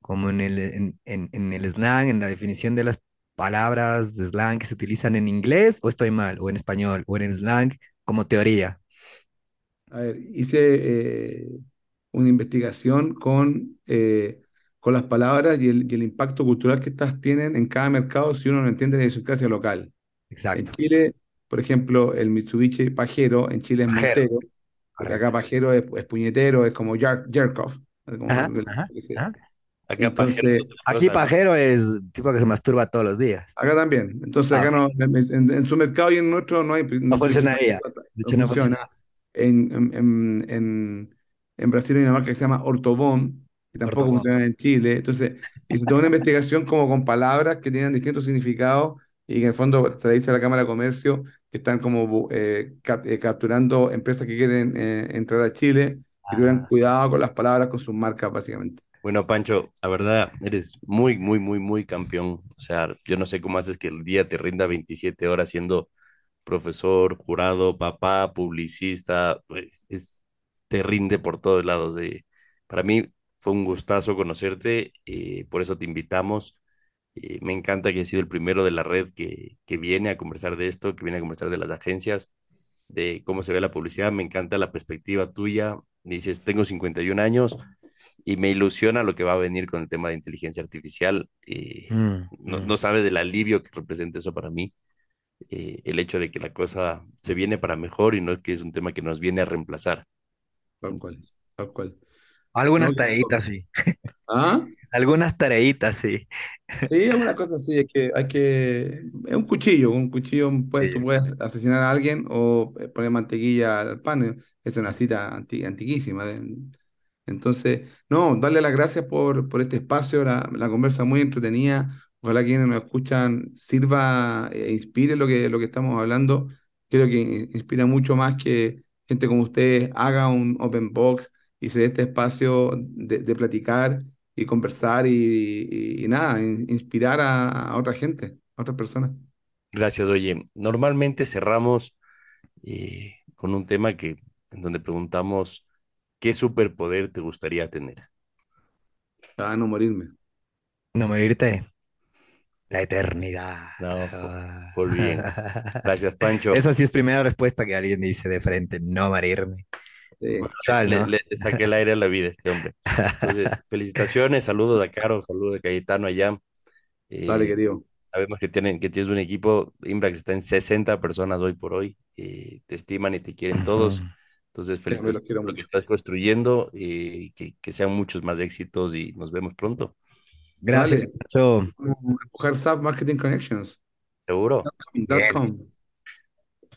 como en el, en, en- en el slang, en la definición de las palabras de slang que se utilizan en inglés, o estoy mal, o en español, o en slang como teoría. A ver, hice eh, una investigación con, eh, con las palabras y el, y el impacto cultural que estas tienen en cada mercado si uno no entiende la idiosincrasia local. En Exacto. Chile, por ejemplo, el Mitsubishi pajero, en Chile es Pajero, montero, acá pajero es, es puñetero, es como off, es como Ajá, el- ajá, ajá. Acá pajero Entonces, es otra Aquí cosa, ¿no? pajero es tipo que se masturba todos los días. acá también. Entonces, Ah, acá no, en, en su mercado y en nuestro no hay, no No funcionaría. De no hecho, no funciona. funciona. En, en, en, Brasil hay una marca que se llama Ortobón, que tampoco Ortobón. funciona en Chile. Entonces, hice toda una investigación como con palabras que tienen distintos significados y que en el fondo se le dice a la Cámara de Comercio que están como eh, cap- eh, capturando empresas que quieren eh, entrar a Chile y tuvieran Ah, cuidado con las palabras, con sus marcas, básicamente. Bueno, Pancho, la verdad, eres muy, muy, muy, muy campeón. O sea, yo no sé cómo haces que el día te rinda 27 horas siendo profesor, jurado, papá, publicista, pues es, te rinde por todos lados. eh. Para mí fue un gustazo conocerte, eh, por eso te invitamos. Eh, me encanta que ha sido el primero de la red que, que viene a conversar de esto, que viene a conversar de las agencias, de cómo se ve la publicidad. Me encanta la perspectiva tuya. Dices, tengo 51 años y me ilusiona lo que va a venir con el tema de inteligencia artificial. Eh, Mm, no, mm. no sabes del alivio que representa eso para mí. eh, el hecho de que la cosa se viene para mejor y no que es un tema que nos viene a reemplazar. Tal cual, tal cual. Algunas No, tareitas, sí. *laughs* ¿Ah? Algunas tareitas, sí. Sí, es una cosa así, es que hay que... Es un cuchillo, un cuchillo, puedes, tú Sí. puedes asesinar a alguien o eh, poner mantequilla al pan, es una cita anti- antiquísima. de- Entonces, no, darle las gracias por, por este espacio, la, la conversa muy entretenida, ojalá quienes nos escuchan sirva e inspire lo que, lo que estamos hablando, creo que inspira mucho más que gente como ustedes haga un open box y se dé este espacio de, platicar y conversar y, nada, in- inspirar a, a otra gente, a otras personas. Gracias, oye. Normalmente cerramos eh, con un tema que, en donde preguntamos, ¿qué superpoder te gustaría tener? Para no morirme. No morirte. La eternidad. No, *laughs* Ah. full bien. Gracias, Pancho. Esa sí es primera respuesta que alguien dice de frente, no morirme. Sí. Total, ¿no? le- le saqué el aire a la vida a este hombre. Entonces, *laughs* felicitaciones, saludos a Caro, saludos a Cayetano allá. Eh, Dale, querido. sabemos que, tienen, que tienes un equipo, Imbrax está en 60 personas hoy por hoy, eh, te estiman y te quieren todos. *laughs* Entonces, quiero por lo que estás construyendo, eh, que, que sean muchos más éxitos y nos vemos pronto, Gracias, empujar SAP Marketing Connections. seguro. com.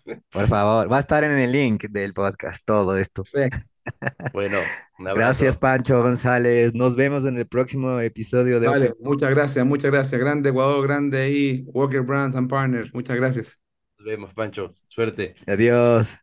*laughs* Por favor, va a estar en el link del podcast todo esto. Perfecto. Bueno, un abrazo. Gracias, Pancho González. Nos vemos en el próximo episodio de Open muchas gracias, muchas gracias. Grande Ecuador, grande ahí. Walker Brands and Partners. Muchas gracias. Nos vemos, Pancho. Suerte. Adiós.